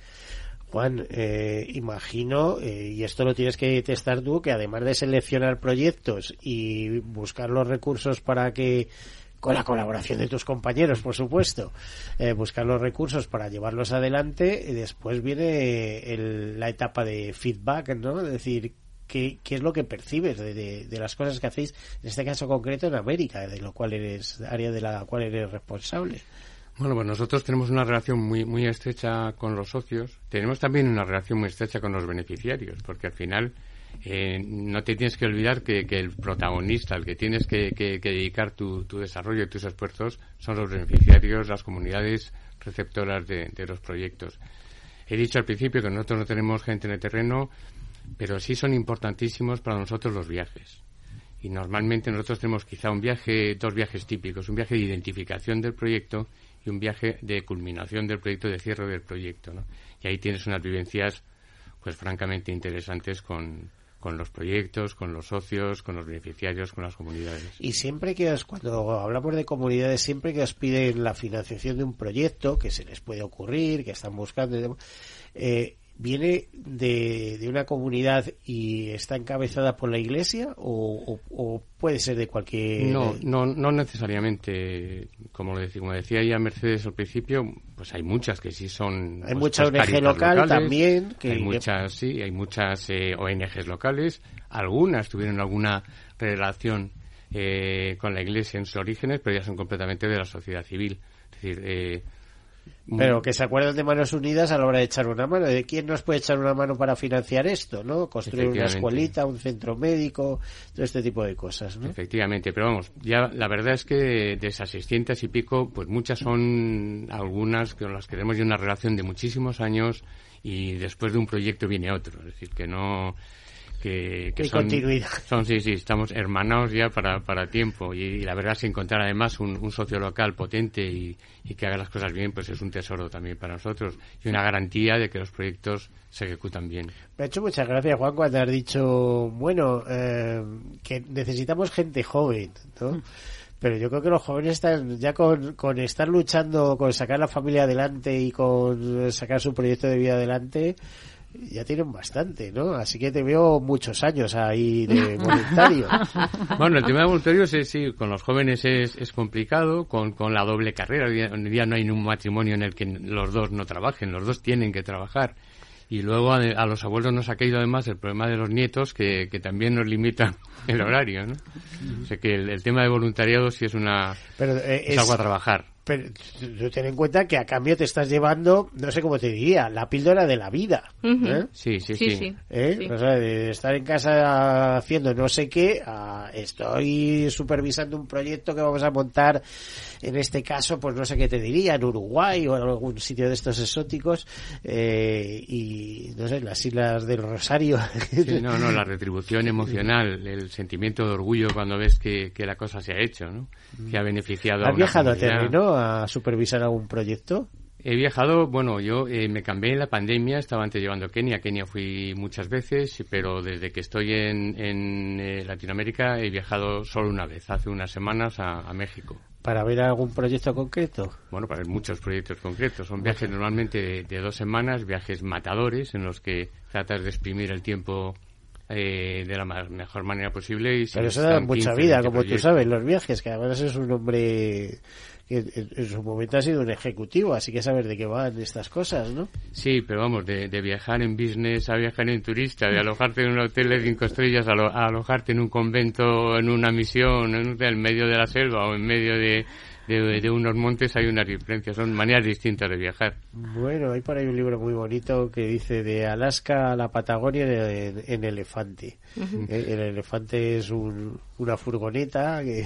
Juan, eh, imagino, eh, y esto lo tienes que testar tú, que además de seleccionar proyectos y buscar los recursos para que, con la colaboración de tus compañeros, por supuesto, eh, buscar los recursos para llevarlos adelante, y después viene la etapa de feedback, ¿no? Es decir, ¿qué, qué es lo que percibes de, de, las cosas que hacéis, en este caso concreto en América, de lo cual eres, área de la cual eres responsable? Bueno, pues nosotros tenemos una relación muy, muy estrecha con los socios. Tenemos también una relación muy estrecha con los beneficiarios, porque al final eh, no te tienes que olvidar que, el protagonista, el que tienes que, dedicar tu, desarrollo y tus esfuerzos, son los beneficiarios, las comunidades receptoras de, los proyectos. He dicho al principio que nosotros no tenemos gente en el terreno, pero sí son importantísimos para nosotros los viajes. Y normalmente nosotros tenemos quizá un viaje, dos viajes típicos, un viaje de identificación del proyecto y un viaje de culminación del proyecto, de cierre del proyecto. ¿no? Y ahí tienes unas vivencias, pues francamente interesantes con, con los proyectos, con los socios, con los beneficiarios, con las comunidades. Y siempre que os, cuando hablamos de comunidades, siempre que os piden la financiación de un proyecto, que se les puede ocurrir, que están buscando, eh, ¿Viene de, de, una comunidad y está encabezada por la iglesia o, puede ser de cualquier.? No, no, no necesariamente. Como, lo decía, como decía ya Mercedes al principio, pues hay muchas que sí son. Hay pues, mucha ONG local también. Que, hay muchas, sí, hay muchas eh, ONGs locales. Algunas tuvieron alguna relación eh, con la iglesia en sus orígenes, pero ya son completamente de la sociedad civil. Es decir, eh, pero que se acuerden de Manos Unidas a la hora de echar una mano. ¿De quién nos puede echar una mano para financiar esto? ¿no? Construir una escuelita, un centro médico, todo este tipo de cosas. ¿no? Efectivamente, pero vamos, ya la verdad es que de esas 600 y pico, pues muchas son algunas con las que tenemos ya una relación de muchísimos años y después de un proyecto viene otro. Es decir, que no que, son, Son, sí, sí, estamos hermanados ya para, para tiempo y, la verdad es que encontrar además un, socio local potente y, que haga las cosas bien, pues es un tesoro también para nosotros y una garantía de que los proyectos se ejecutan bien. Me ha hecho muchas gracias, Juan, cuando has dicho, bueno, eh, que necesitamos gente joven, ¿no? Mm. Pero yo creo que los jóvenes están ya con, con estar luchando, con sacar la familia adelante y con sacar su proyecto de vida adelante, ya tienen bastante, ¿no? Así que te veo muchos años ahí de voluntario. bueno, el tema de voluntarios es, sí, con los jóvenes es, es complicado, con, con la doble carrera. Hoy día no hay un matrimonio en el que los dos no trabajen, los dos tienen que trabajar. Y luego a, los abuelos nos ha caído además el problema de los nietos que, que también nos limita el horario, ¿no? O sea que el, tema de voluntariado sí es una... Pero, eh, es algo a trabajar pero tú ten en cuenta que a cambio te estás llevando, no sé cómo te diría, la píldora de la vida. ¿eh? Sí, sí, sí. ¿Eh? O sea, de estar en casa haciendo no sé qué, estoy supervisando un proyecto que vamos a montar, en este caso, pues no sé qué te diría, en Uruguay o en algún sitio de estos exóticos, eh, y no sé, las Islas del Rosario. no, no, la retribución emocional, el sentimiento de orgullo cuando ves que, la cosa se ha hecho, ¿no? Que ha beneficiado ¿Has viajado a terreno? a supervisar algún proyecto? He viajado, bueno, yo eh, me cambié en la pandemia, estaba antes llevando Kenia, Kenia fui muchas veces, pero desde que estoy en, en eh, Latinoamérica he viajado solo una vez, hace unas semanas a, México. ¿Para ver algún proyecto concreto? Bueno, para ver muchos proyectos concretos. Son viajes normalmente de, dos semanas, viajes matadores en los que tratas de exprimir el tiempo eh, de la mejor manera posible. Y Pero eso da mucha vida, como tú sabes, los viajes, que además es un hombre que en su momento ha sido un ejecutivo, así que saber de qué van estas cosas, ¿no? Sí, pero vamos, de, viajar en business a viajar en turista, de alojarte en un hotel de cinco estrellas a, alojarte en un convento, en una misión, en, medio de la selva o en medio de, de, unos montes hay una diferencia, son maneras distintas de viajar. Bueno, hay por ahí un libro muy bonito que dice de Alaska a la Patagonia en, elefante. Eh, el, elefante es una furgoneta que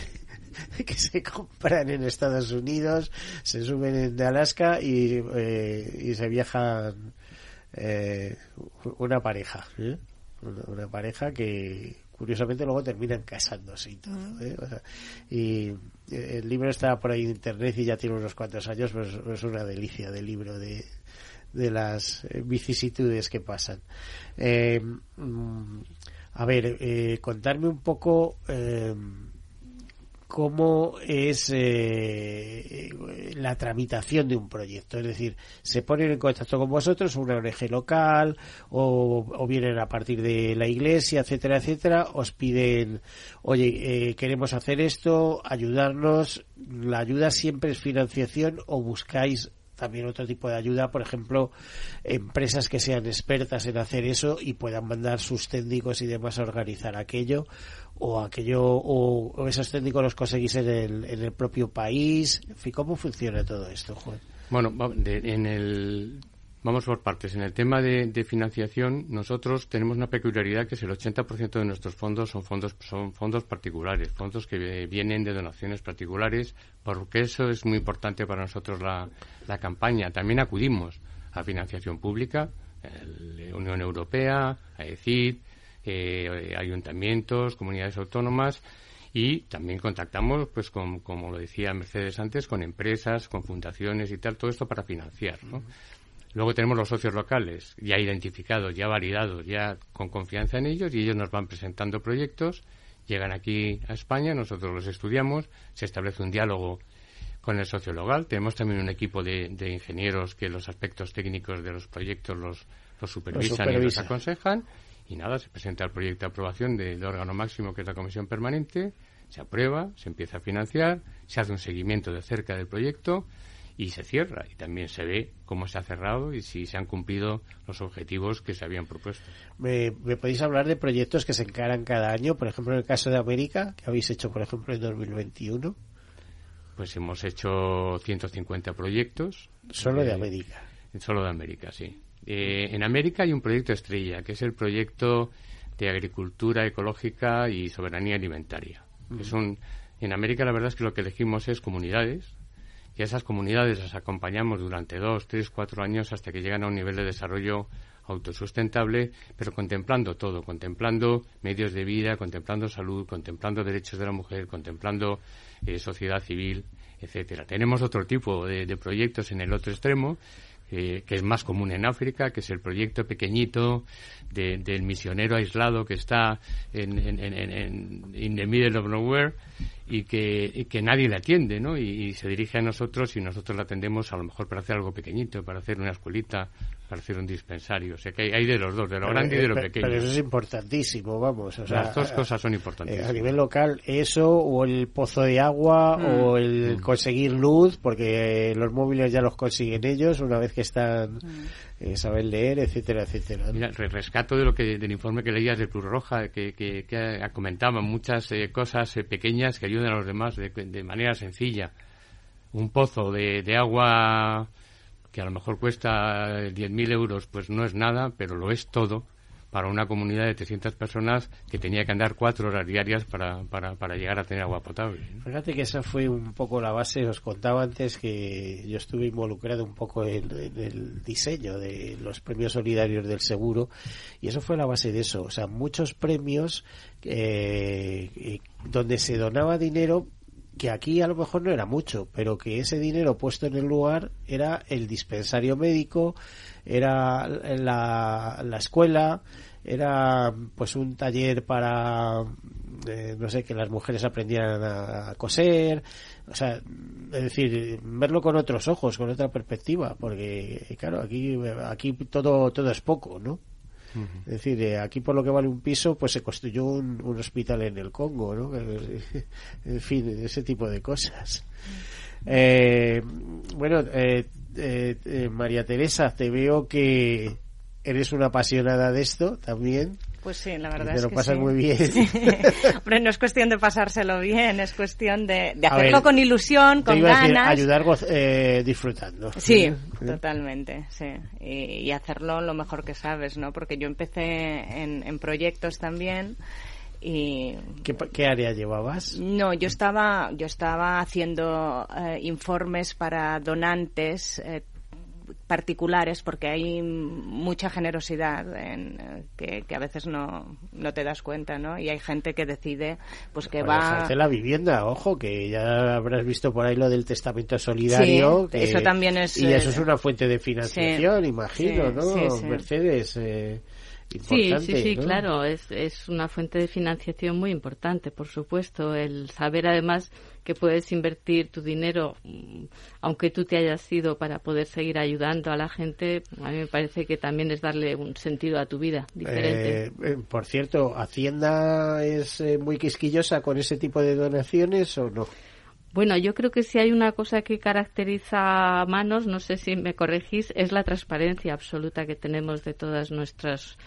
que se compran en Estados Unidos, se suben de Alaska y, eh, y se viajan eh, una pareja. ¿eh? Una, pareja que curiosamente luego terminan casándose y todo. y el libro está por ahí en internet y ya tiene unos cuantos años, pero es, una delicia de libro de, de las vicisitudes que pasan. Mm, a ver, contarme un poco cómo es eh, la tramitación de un proyecto. Es decir, se ponen en contacto con vosotros, una ONG local, o, vienen a partir de la iglesia, etcétera, etcétera, os piden, oye, eh, queremos hacer esto, ayudarnos. La ayuda siempre es financiación o buscáis también otro tipo de ayuda, por ejemplo, empresas que sean expertas en hacer eso y puedan mandar sus técnicos y demás a organizar aquello o aquello o, esos técnicos los conseguís en el, en el propio país. ¿cómo funciona todo esto, Juan? Bueno, en el Vamos por partes. En el tema de, financiación, nosotros tenemos una peculiaridad que es el 80% de nuestros fondos son fondos son fondos particulares, fondos que vienen de donaciones particulares, porque eso es muy importante para nosotros la, la campaña. También acudimos a financiación pública, la Unión Europea, a ECID, eh, ayuntamientos, comunidades autónomas y también contactamos, pues, con, como lo decía Mercedes antes, con empresas, con fundaciones y tal, todo esto para financiar, ¿no? Luego tenemos los socios locales, ya identificados, ya validados, ya con confianza en ellos, y ellos nos van presentando proyectos, llegan aquí a España, nosotros los estudiamos, se establece un diálogo con el socio local. Tenemos también un equipo de, ingenieros que los aspectos técnicos de los proyectos los, supervisan y los aconsejan. Y nada, se presenta el proyecto de aprobación del órgano máximo, que es la comisión permanente, se aprueba, se empieza a financiar, se hace un seguimiento de cerca del proyecto y se cierra y también se ve cómo se ha cerrado y si se han cumplido los objetivos que se habían propuesto. ¿Me, podéis hablar de proyectos que se encaran cada año? Por ejemplo, en el caso de América, que habéis hecho, por ejemplo, en 2021. Pues hemos hecho 150 proyectos. Solo de, América. Solo de América, sí. Eh, en América hay un proyecto estrella, que es el proyecto de agricultura ecológica y soberanía alimentaria. en América la verdad es que lo que elegimos es comunidades, y a esas comunidades las acompañamos durante dos, tres, cuatro años hasta que llegan a un nivel de desarrollo autosustentable, pero contemplando todo, contemplando medios de vida, contemplando salud, contemplando derechos de la mujer, contemplando eh, sociedad civil, etcétera. Tenemos otro tipo de, proyectos en el otro extremo, que es más común en África, que es el proyecto pequeñito del misionero aislado que está en, en, en, in the middle of nowhere y que, que nadie le atiende, ¿no? Y, se dirige a nosotros y nosotros le atendemos a lo mejor para hacer algo pequeñito, para hacer una escuelita, para hacer un dispensario. O sea que hay, de los dos, de lo grande y de lo pequeño. Pero eso es importantísimo, vamos. O sea, Las dos cosas son importantes. a nivel local, eso, o el pozo de agua, mm. o el mm. conseguir luz, porque los móviles ya los consiguen ellos una vez que están... Mm. Eh, saber leer, etcétera, etcétera. Mira, rescato de lo que del informe que leías de Cruz Roja, que, que, comentaban muchas eh, cosas eh, pequeñas que ayudan a los demás de, de manera sencilla. Un pozo de, de, agua que a lo mejor cuesta 10.000 euros, pues no es nada, pero lo es todo para una comunidad de 300 personas que tenía que andar cuatro horas diarias para, para, para llegar a tener agua potable. Fíjate que esa fue un poco la base, os contaba antes que yo estuve involucrado un poco en, el diseño de los premios solidarios del seguro y eso fue la base de eso, o sea, muchos premios eh, eh, donde se donaba dinero que aquí a lo mejor no era mucho, pero que ese dinero puesto en el lugar era el dispensario médico, era la, la escuela, era pues un taller para eh, no sé que las mujeres aprendieran a, coser o sea es decir verlo con otros ojos con otra perspectiva porque claro aquí aquí todo todo es poco no Es decir, eh, aquí por lo que vale un piso, pues se construyó un, hospital en el Congo, ¿no? en fin, ese tipo de cosas. Eh, bueno, eh, eh, María Teresa, te veo que eres una apasionada de esto también. Pues sí, la verdad Te es lo que pasas sí. muy bien. Hombre, no es cuestión de pasárselo bien, es cuestión de, de hacerlo ver, con ilusión, con iba a decir, ganas. ayudar eh, disfrutando. Sí, totalmente, sí. Y, y hacerlo lo mejor que sabes, ¿no? Porque yo empecé en, en proyectos también y ¿Qué, qué área llevabas? no, yo estaba, yo estaba haciendo eh, informes para donantes eh, particulares porque hay mucha generosidad en, que, que a veces no, no te das cuenta, ¿no? Y hay gente que decide pues que Para va dejarte la vivienda, ojo, que ya habrás visto por ahí lo del testamento solidario. Sí, que- eso también es, Y eso eh, es una fuente de financiación, sí, imagino, sí, ¿no? Mercedes, eh, importante, sí, sí, ¿no? claro, es, es una fuente de financiación muy importante, por supuesto. El saber además que puedes invertir tu dinero, mm, aunque tú te hayas ido para poder seguir ayudando a la gente, a mí me parece que también es darle un sentido a tu vida diferente. Eh, eh, por cierto, ¿Hacienda es eh, muy quisquillosa con ese tipo de donaciones o no? Bueno, yo creo que si hay una cosa que caracteriza a Manos, no sé si me corregís, es la transparencia absoluta que tenemos de todas nuestras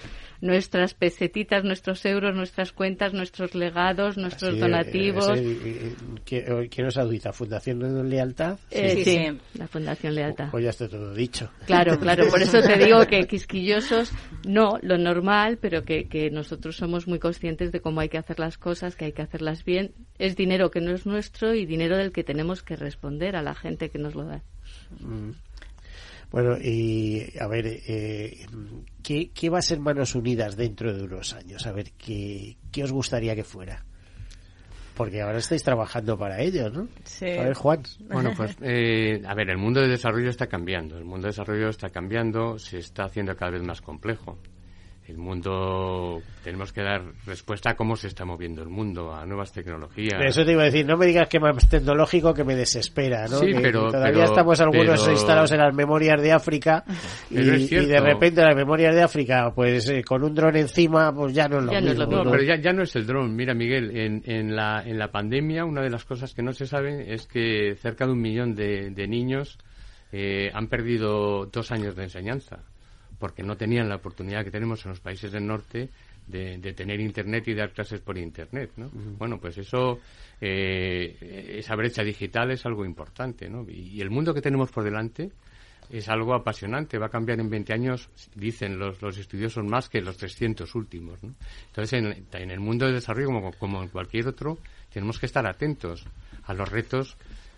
nuestras pesetitas, nuestros euros, nuestras cuentas, nuestros legados, nuestros donativos. eh, eh, ¿quién- ¿Quién nos audita? ¿Fundación de Lealtad? Eh, Sí, sí, sí. la Fundación Lealtad. Pues ya está todo dicho. Claro, claro, por eso te digo que quisquillosos, no, lo normal, pero que, que nosotros somos muy conscientes de cómo hay que hacer las cosas, que hay que hacerlas bien. Es dinero que no es nuestro y dinero del que tenemos que responder a la gente que nos lo da. Bueno, y a ver, eh, ¿qué, qué va a ser Manos Unidas dentro de unos años? A ver, ¿qué, qué os gustaría que fuera? Porque ahora estáis trabajando para ello, ¿no? Sí. A ver, Juan. Bueno, pues, eh, a ver, el mundo de desarrollo está cambiando. El mundo de desarrollo está cambiando, se está haciendo cada vez más complejo. El mundo, tenemos que dar respuesta a cómo se está moviendo el mundo, a nuevas tecnologías. Eso te iba a decir, no me digas que más tecnológico que me desespera, ¿no? Sí, Que pero- todavía pero- estamos algunos pero- instalados en las memorias de África y, de repente las memorias de África, pues eh, con un dron encima, pues ya no es lo Ya no es mismo. lo No, mismo. pero ya, ya no es el dron. Mira, Miguel, en, en, la, en la pandemia una de las cosas que no se sabe es que cerca de un millón de, de niños eh, han perdido dos años de enseñanza porque no tenían la oportunidad que tenemos en los países del norte de, de tener internet y dar clases por internet, ¿no? Bueno, pues eso, eh, esa brecha digital es algo importante, ¿no? Y, y el mundo que tenemos por delante es algo apasionante. Va a cambiar en 20 años, dicen los, los estudiosos, más que los 300 últimos. ¿no? Entonces, en, en el mundo del desarrollo, como, como en cualquier otro, tenemos que estar atentos a los retos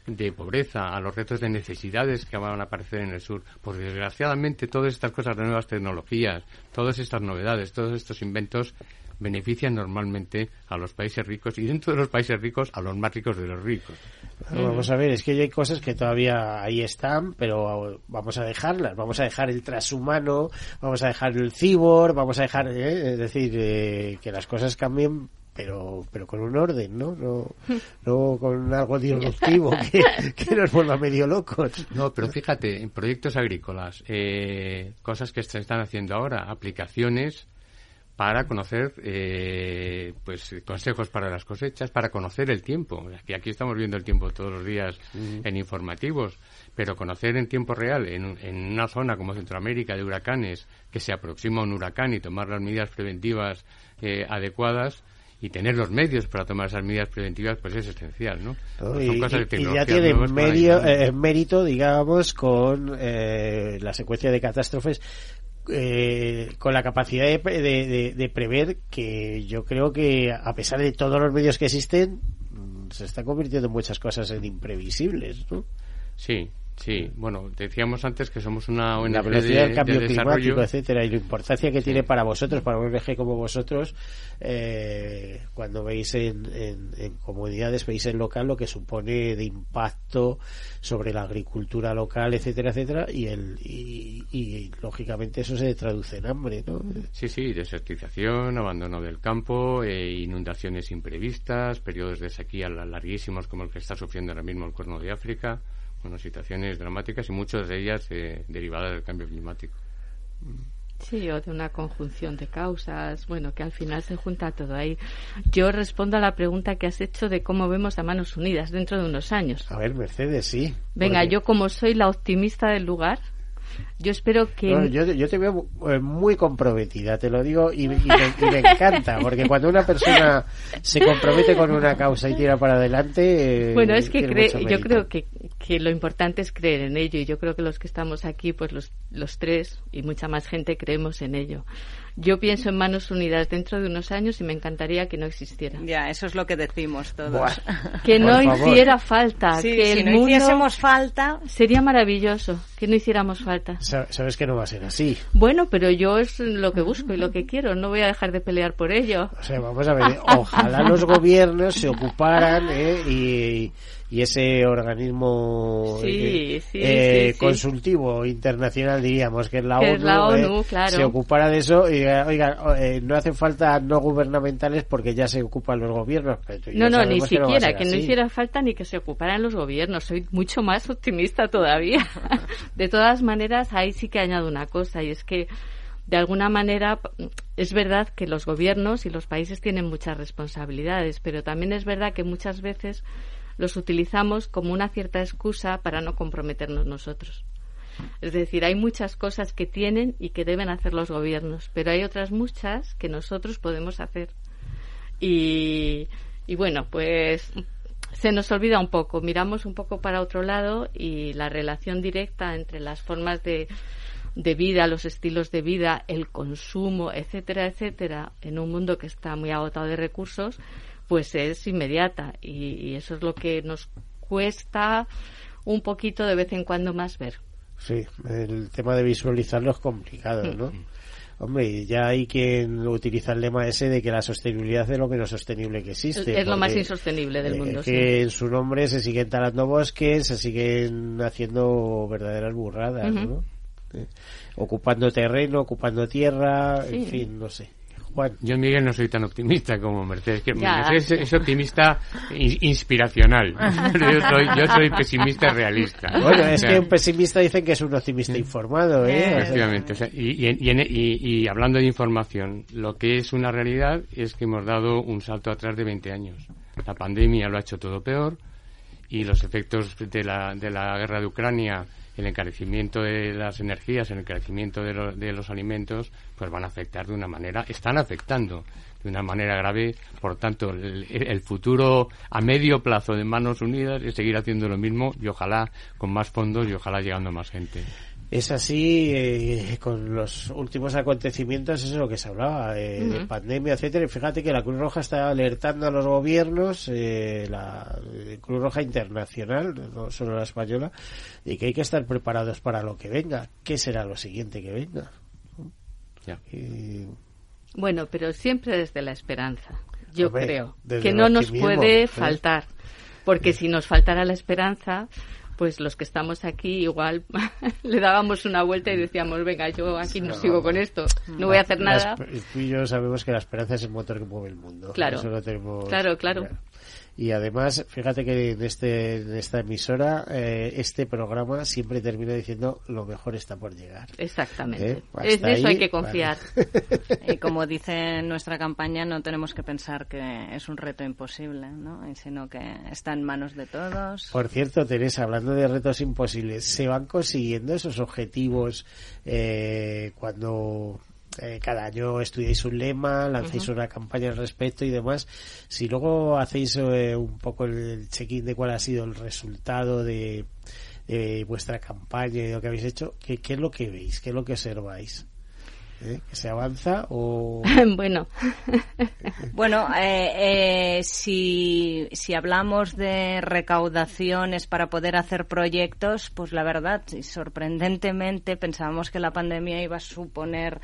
de pobreza, a los retos de necesidades que van a aparecer en el sur. Porque desgraciadamente todas estas cosas de nuevas tecnologías, todas estas novedades, todos estos inventos benefician normalmente a los países ricos y dentro de los países ricos a los más ricos de los ricos. Vamos a ver, es que hay cosas que todavía ahí están, pero vamos a dejarlas. Vamos a dejar el transhumano, vamos a dejar el cibor, vamos a dejar, ¿eh? es decir, eh, que las cosas cambien, pero pero con un orden, ¿no? No, no con algo disruptivo que, que nos vuelva medio locos. No, pero fíjate, en proyectos agrícolas, eh, cosas que se están haciendo ahora, aplicaciones para conocer eh, pues consejos para las cosechas, para conocer el tiempo. Aquí, aquí estamos viendo el tiempo todos los días en informativos, pero conocer en tiempo real, en, en una zona como Centroamérica de huracanes, que se aproxima un huracán y tomar las medidas preventivas eh, adecuadas, y tener los medios para tomar esas medidas preventivas pues es esencial, ¿no? Pues Y, son cosas de y- y tecnología ya tiene medio, eh, mérito, digamos, con eh, la secuencia de catástrofes, eh, con la capacidad de, de- de- de prever que yo creo que, a pesar de todos los medios que existen, mm, se está convirtiendo muchas cosas en imprevisibles, ¿no? Sí, sí. Bueno, decíamos antes que somos una ONG la velocidad de, del cambio de climático, etcétera, y la importancia que tiene para vosotros, para una ONG como vosotros, eh, cuando veis en, en, en comunidades, veis en local lo que supone de impacto sobre la agricultura local, etcétera, etcétera, y el y, y, lógicamente eso se traduce en hambre, ¿no? Sí, sí, desertización, abandono del campo, eh, inundaciones imprevistas, periodos de sequía la- larguísimos como el que está sufriendo ahora mismo el Cuerno de África, bueno, situaciones dramáticas y muchas de ellas eh, derivadas del cambio climático. Sí, o de una conjunción de causas, bueno, que al final se junta todo ahí. Yo respondo a la pregunta que has hecho de cómo vemos a Manos Unidas dentro de unos años. A ver, Mercedes, sí. Venga, Porque- yo como soy la optimista del lugar, yo espero que... No, yo, yo te veo eh, muy comprometida, te lo digo, y, y me, y me encanta, porque cuando una persona se compromete con una causa y tira para adelante. eh, Bueno, es que cre- yo creo que, que lo importante es creer en ello y yo creo que los que estamos aquí, pues los, los tres y mucha más gente creemos en ello. Yo pienso en Manos Unidas dentro de unos años y me encantaría que no existiera. Ya, eso es lo que decimos todos. Buah. Que no hiciera falta, Sí, que si el no mundo hiciésemos falta, sería maravilloso que no hiciéramos falta. Sa- Sabes que no va a ser así. Bueno, pero yo es lo que busco y lo que quiero, no voy a dejar de pelear por ello. O sea, vamos a ver, ojalá los gobiernos se ocuparan ¿eh? y, y ese organismo Sí, eh, sí, eh, sí, consultivo internacional, diríamos, que es la Que ONU, es la ¿eh? ONU, claro. se ocupara de eso y oiga, eh, no hace falta no gubernamentales porque ya se ocupan los gobiernos. No, no, ni que siquiera, que no hiciera falta ni que se ocuparan los gobiernos. Soy mucho más optimista todavía. De todas maneras, ahí sí que añado una cosa, y es que, de alguna manera, es verdad que los gobiernos y los países tienen muchas responsabilidades, pero también es verdad que muchas veces los utilizamos como una cierta excusa para no comprometernos nosotros. Es decir, hay muchas cosas que tienen y que deben hacer los gobiernos, pero hay otras muchas que nosotros podemos hacer. Y, bueno, pues se nos olvida un poco, miramos un poco para otro lado y la relación directa entre las formas de, de vida, los estilos de vida, el consumo, etcétera, etcétera, en un mundo que está muy agotado de recursos, pues es inmediata y, y eso es lo que nos cuesta un poquito de vez en cuando más ver. Sí, el tema de visualizarlo es complicado, Mm. ¿no? Hombre, ya hay quien utiliza el lema ese de que la sostenibilidad es lo menos sostenible que existe. es lo más insostenible del eh, mundo. sí. que en su nombre se siguen talando bosques, se siguen haciendo verdaderas burradas. ¿no? Eh, ocupando terreno, ocupando tierra, en fin, no sé. Yo, Miguel, no soy tan optimista como Mercedes. Que. Mercedes es, es optimista in- inspiracional. Pero yo, soy, yo soy pesimista realista. Bueno, es O sea, que un pesimista dicen que es un optimista informado, ¿eh? Efectivamente. o sea, y, y- y en- y- y hablando de información, lo que es una realidad es que hemos dado un salto atrás de 20 años. La pandemia lo ha hecho todo peor y los efectos de la, de la guerra de Ucrania, el encarecimiento de las energías, el encarecimiento de, lo- de los alimentos, pues van a afectar de una manera, están afectando de una manera grave. Por tanto, el, el futuro a medio plazo de Manos Unidas es seguir haciendo lo mismo y ojalá con más fondos y ojalá llegando más gente. Es así, eh, con los últimos acontecimientos, eso es lo que se hablaba, eh, de pandemia, etcétera. Y fíjate que la Cruz Roja está alertando a los gobiernos, eh, la eh, Cruz Roja internacional, no solo la española, y que hay que estar preparados para lo que venga. ¿Qué será lo siguiente que venga? Ya. Y- Bueno, pero siempre desde la esperanza, yo Hombre, creo, que no nos puede ¿eh? faltar, porque si nos faltara la esperanza, pues los que estamos aquí igual le dábamos una vuelta y decíamos, venga, yo aquí no, No. sigo con esto, no voy a hacer nada. Tú y yo sabemos que la esperanza es el motor que mueve el mundo. Claro. Eso lo tenemos Claro, claro. Y además, fíjate que en, este, en esta emisora, eh, este programa siempre termina diciendo lo mejor está por llegar. Exactamente. ¿Eh? Es de eso ahí, hay que confiar. Y como dice nuestra campaña, no tenemos que pensar que es un reto imposible, ¿no? sino que está en manos de todos. Por cierto, Teresa, hablando de retos imposibles, ¿se van consiguiendo esos objetivos eh, cuando eh, cada año estudiáis un lema, lanzáis una campaña al respecto y demás? Si luego hacéis eh, un poco el check-in de cuál ha sido el resultado de, de vuestra campaña y de lo que habéis hecho, ¿qué, qué es lo que veis? ¿Qué es lo que observáis? ¿Eh? ¿Que se avanza o...? bueno, Bueno, eh, eh, si, si hablamos de recaudaciones para poder hacer proyectos, pues la verdad, sorprendentemente pensábamos que la pandemia iba a suponer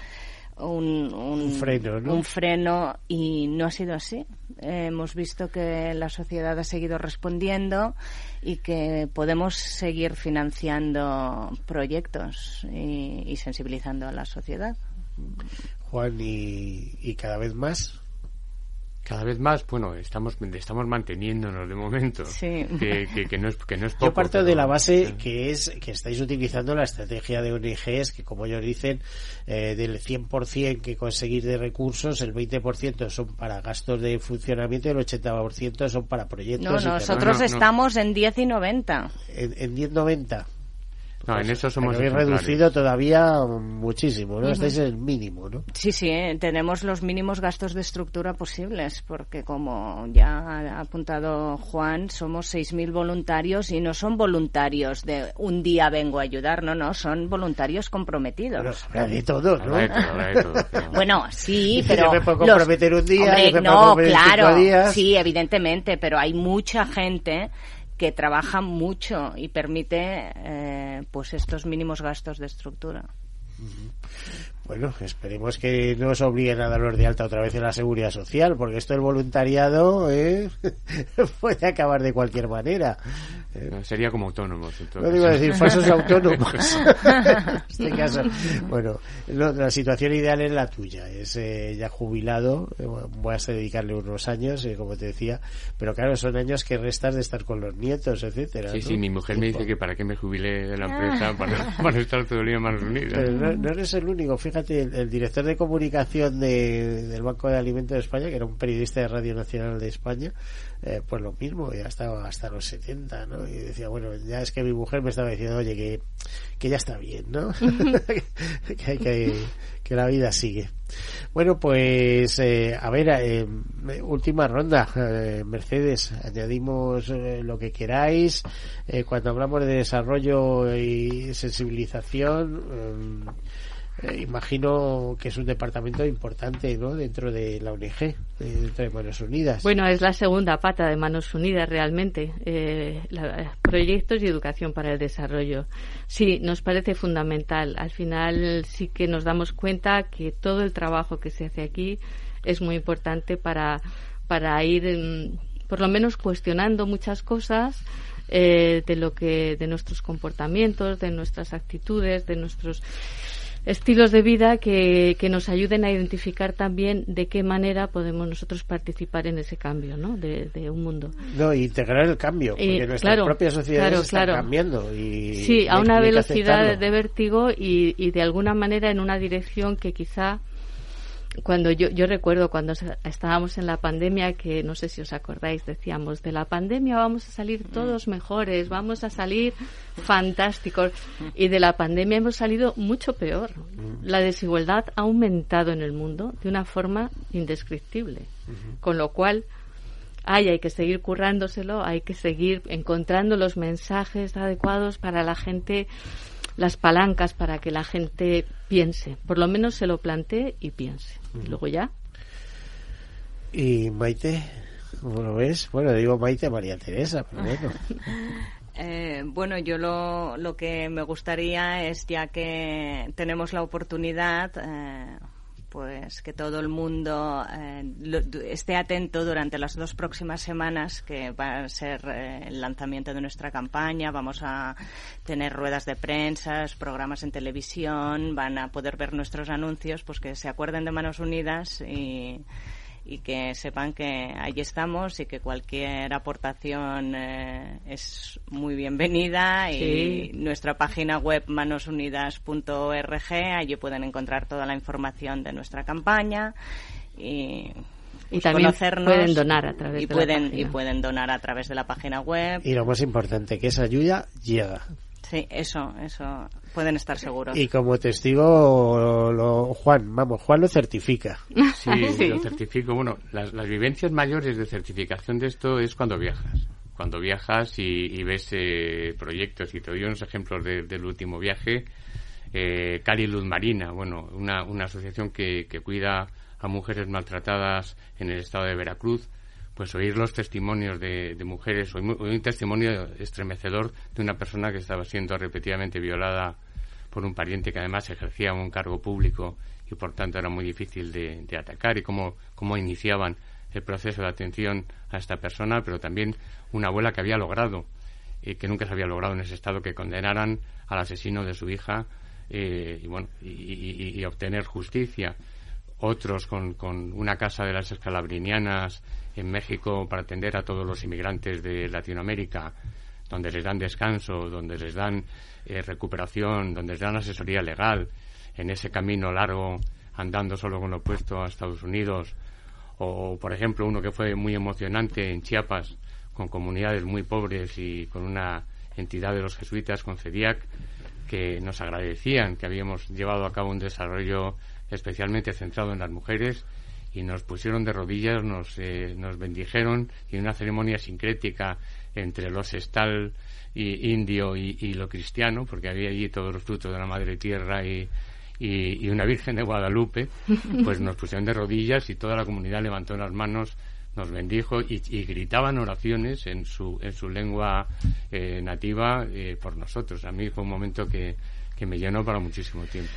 un, un, Un freno, ¿no? un freno y no ha sido así. Eh, hemos visto que la sociedad ha seguido respondiendo y que podemos seguir financiando proyectos y, y sensibilizando a la sociedad. Juan, y, y cada vez más. Cada vez más, bueno, estamos estamos manteniéndonos de momento. Sí. Que, que, que no es que no es poco, Yo parto de la base sí. que es que estáis utilizando la estrategia de ONGs que como ellos dicen eh, del 100% que conseguís de recursos el 20% son para gastos de funcionamiento y el 80% son para proyectos No, nosotros No, no, no. estamos en 10 y 90. en, en 10.90 No, en eso somos habéis reducido todavía muchísimo ¿no? estáis en el mínimo ¿no? Sí, sí, eh, tenemos los mínimos gastos de estructura posibles, porque como ya ha apuntado Juan, somos 6.000 voluntarios y no son voluntarios de un día vengo a ayudar, no, no, son voluntarios comprometidos. Bueno, habrá de todo ¿no? Habrá de todo, habrá de todo, pero- Bueno, sí, Yo pero me puedo los- comprometer un día, Hombre, yo me puedo no, comprometer claro, cinco días. sí, evidentemente, pero hay mucha gente que trabaja mucho y permite, eh, pues, estos mínimos gastos de estructura. Bueno, esperemos que no os obliguen a daros de alta otra vez en la seguridad social, porque esto del voluntariado ¿eh? puede acabar de cualquier manera. Eh, No, sería como autónomos. No digo decir falsos autónomos. en este caso, bueno, lo- la situación ideal es la tuya. Es eh, ya jubilado, eh, bueno, voy a dedicarle unos años, eh, como te decía, pero claro, son años que restas de estar con los nietos, etcétera. Sí, ¿no? sí, mi mujer me dice que para qué me jubilé de la empresa para, para estar todo el día en manos unidas. Pero no, no eres el único. Fíjate, el, el director de comunicación de- del Banco de Alimentos de España, que era un periodista de Radio Nacional de España, eh, pues lo mismo, ya estaba hasta los 70, ¿no? Y decía, bueno, ya es que mi mujer me estaba diciendo, oye, que, que ya está bien, ¿no? que, hay que, que la vida sigue. Bueno, pues, eh, a ver, eh, última ronda. Eh, Mercedes, añadimos lo que queráis. Cuando hablamos de desarrollo y sensibilización, eh, imagino que es un departamento importante ¿no? dentro de la ONG, eh, dentro de Manos Unidas. Bueno, es la segunda pata de Manos Unidas realmente, eh, la- proyectos y educación para el desarrollo. Sí, nos parece fundamental. Al final sí que nos damos cuenta que todo el trabajo que se hace aquí es muy importante para, para ir, mm, por lo menos, cuestionando muchas cosas eh, de lo que, de nuestros comportamientos, de nuestras actitudes, de nuestros estilos de vida que, que nos ayuden a identificar también de qué manera podemos nosotros participar en ese cambio ¿no? de, de un mundo. No, integrar el cambio, porque Eh, nuestras claro, propias sociedades claro, están claro. cambiando. Y Sí, a una velocidad de vértigo y, y de alguna manera en una dirección que quizá cuando yo, yo recuerdo cuando estábamos en la pandemia que no sé si os acordáis decíamos de la pandemia vamos a salir todos mejores vamos a salir fantásticos y de la pandemia hemos salido mucho peor. La desigualdad ha aumentado en el mundo de una forma indescriptible. Con lo cual Ay, hay que seguir currándoselo, hay que seguir encontrando los mensajes adecuados para la gente, las palancas para que la gente piense, por lo menos se lo plantee y piense. Y luego ya. Y Maite, ¿cómo lo ves? Bueno, digo Maite María Teresa, pero bueno. Eh, bueno, yo lo, lo que me gustaría es, ya que tenemos la oportunidad, eh, pues que todo el mundo eh, lo- esté atento durante las dos próximas semanas, que va a ser eh, el lanzamiento de nuestra campaña. Vamos a tener ruedas de prensa, programas en televisión, van a poder ver nuestros anuncios, pues que se acuerden de Manos Unidas y y que sepan que ahí estamos y que cualquier aportación eh, es muy bienvenida y nuestra página web manosunidas.org allí pueden encontrar toda la información de nuestra campaña y, Y pues, también conocernos pueden donar a través y de la pueden, página. y pueden donar a través de la página web Y lo más importante, que esa ayuda llega. sí eso eso pueden estar seguros Y como testigo, lo, Juan, vamos, Juan lo certifica. Sí, Sí. lo certifico. Bueno, las, las vivencias mayores de certificación de esto es cuando viajas. Cuando viajas y, y ves eh, proyectos, y te doy unos ejemplos de- del último viaje. Eh, Cali Luz Marina, bueno, una, una asociación que, que cuida a mujeres maltratadas en el estado de Veracruz. Pues oír los testimonios de, de mujeres, oí, mu- oí un testimonio estremecedor de una persona que estaba siendo repetidamente violada por un pariente que además ejercía un cargo público y por tanto era muy difícil de, atacar y cómo, cómo iniciaban el proceso de atención a esta persona, pero también una abuela que había logrado, eh, que nunca se había logrado en ese estado, que condenaran al asesino de su hija eh, y, bueno, y obtener justicia. otros con, con una casa de las escalabrinianas en México para atender a todos los inmigrantes de Latinoamérica, donde les dan descanso, donde les dan eh, recuperación, donde les dan asesoría legal en ese camino largo andando solo con lo opuesto a Estados Unidos. O, por ejemplo, uno que fue muy emocionante en Chiapas, con comunidades muy pobres y con una entidad de los jesuitas, con CEDIAC, que nos agradecían que habíamos llevado a cabo un desarrollo especialmente centrado en las mujeres y nos pusieron de rodillas, nos, eh, nos bendijeron y una ceremonia sincrética entre los estal y indio y, lo cristiano, porque había allí todos los frutos de la madre tierra y, y, una Virgen de Guadalupe, pues nos pusieron de rodillas y toda la comunidad levantó las manos nos bendijo y, gritaban oraciones en su, en su lengua eh, nativa eh, por nosotros. A mí fue un momento que, me llenó para muchísimo tiempo.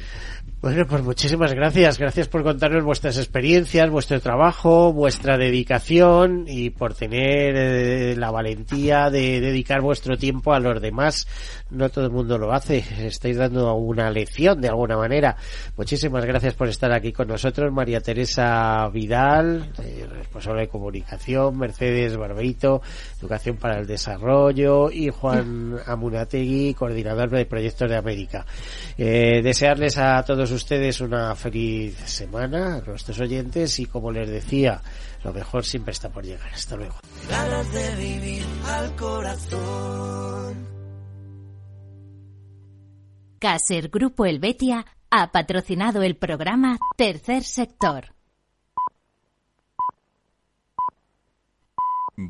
Bueno, pues muchísimas gracias. Gracias por contarnos vuestras experiencias, vuestro trabajo, vuestra dedicación y por tener eh, la valentía de dedicar vuestro tiempo a los demás. No todo el mundo lo hace. Estáis dando una lección de alguna manera. Muchísimas gracias por estar aquí con nosotros. María Teresa Vidal, eh, responsable de comunicación, Mercedes Barbeito, Educación para el Desarrollo y Juan Amunategui, coordinador de proyectos de América. Eh, desearles a todos ustedes una feliz semana, a nuestros oyentes, y como les decía, lo mejor siempre está por llegar. Hasta luego. de vivir al corazón. Caser Grupo Helvetia ha patrocinado el programa Tercer Sector.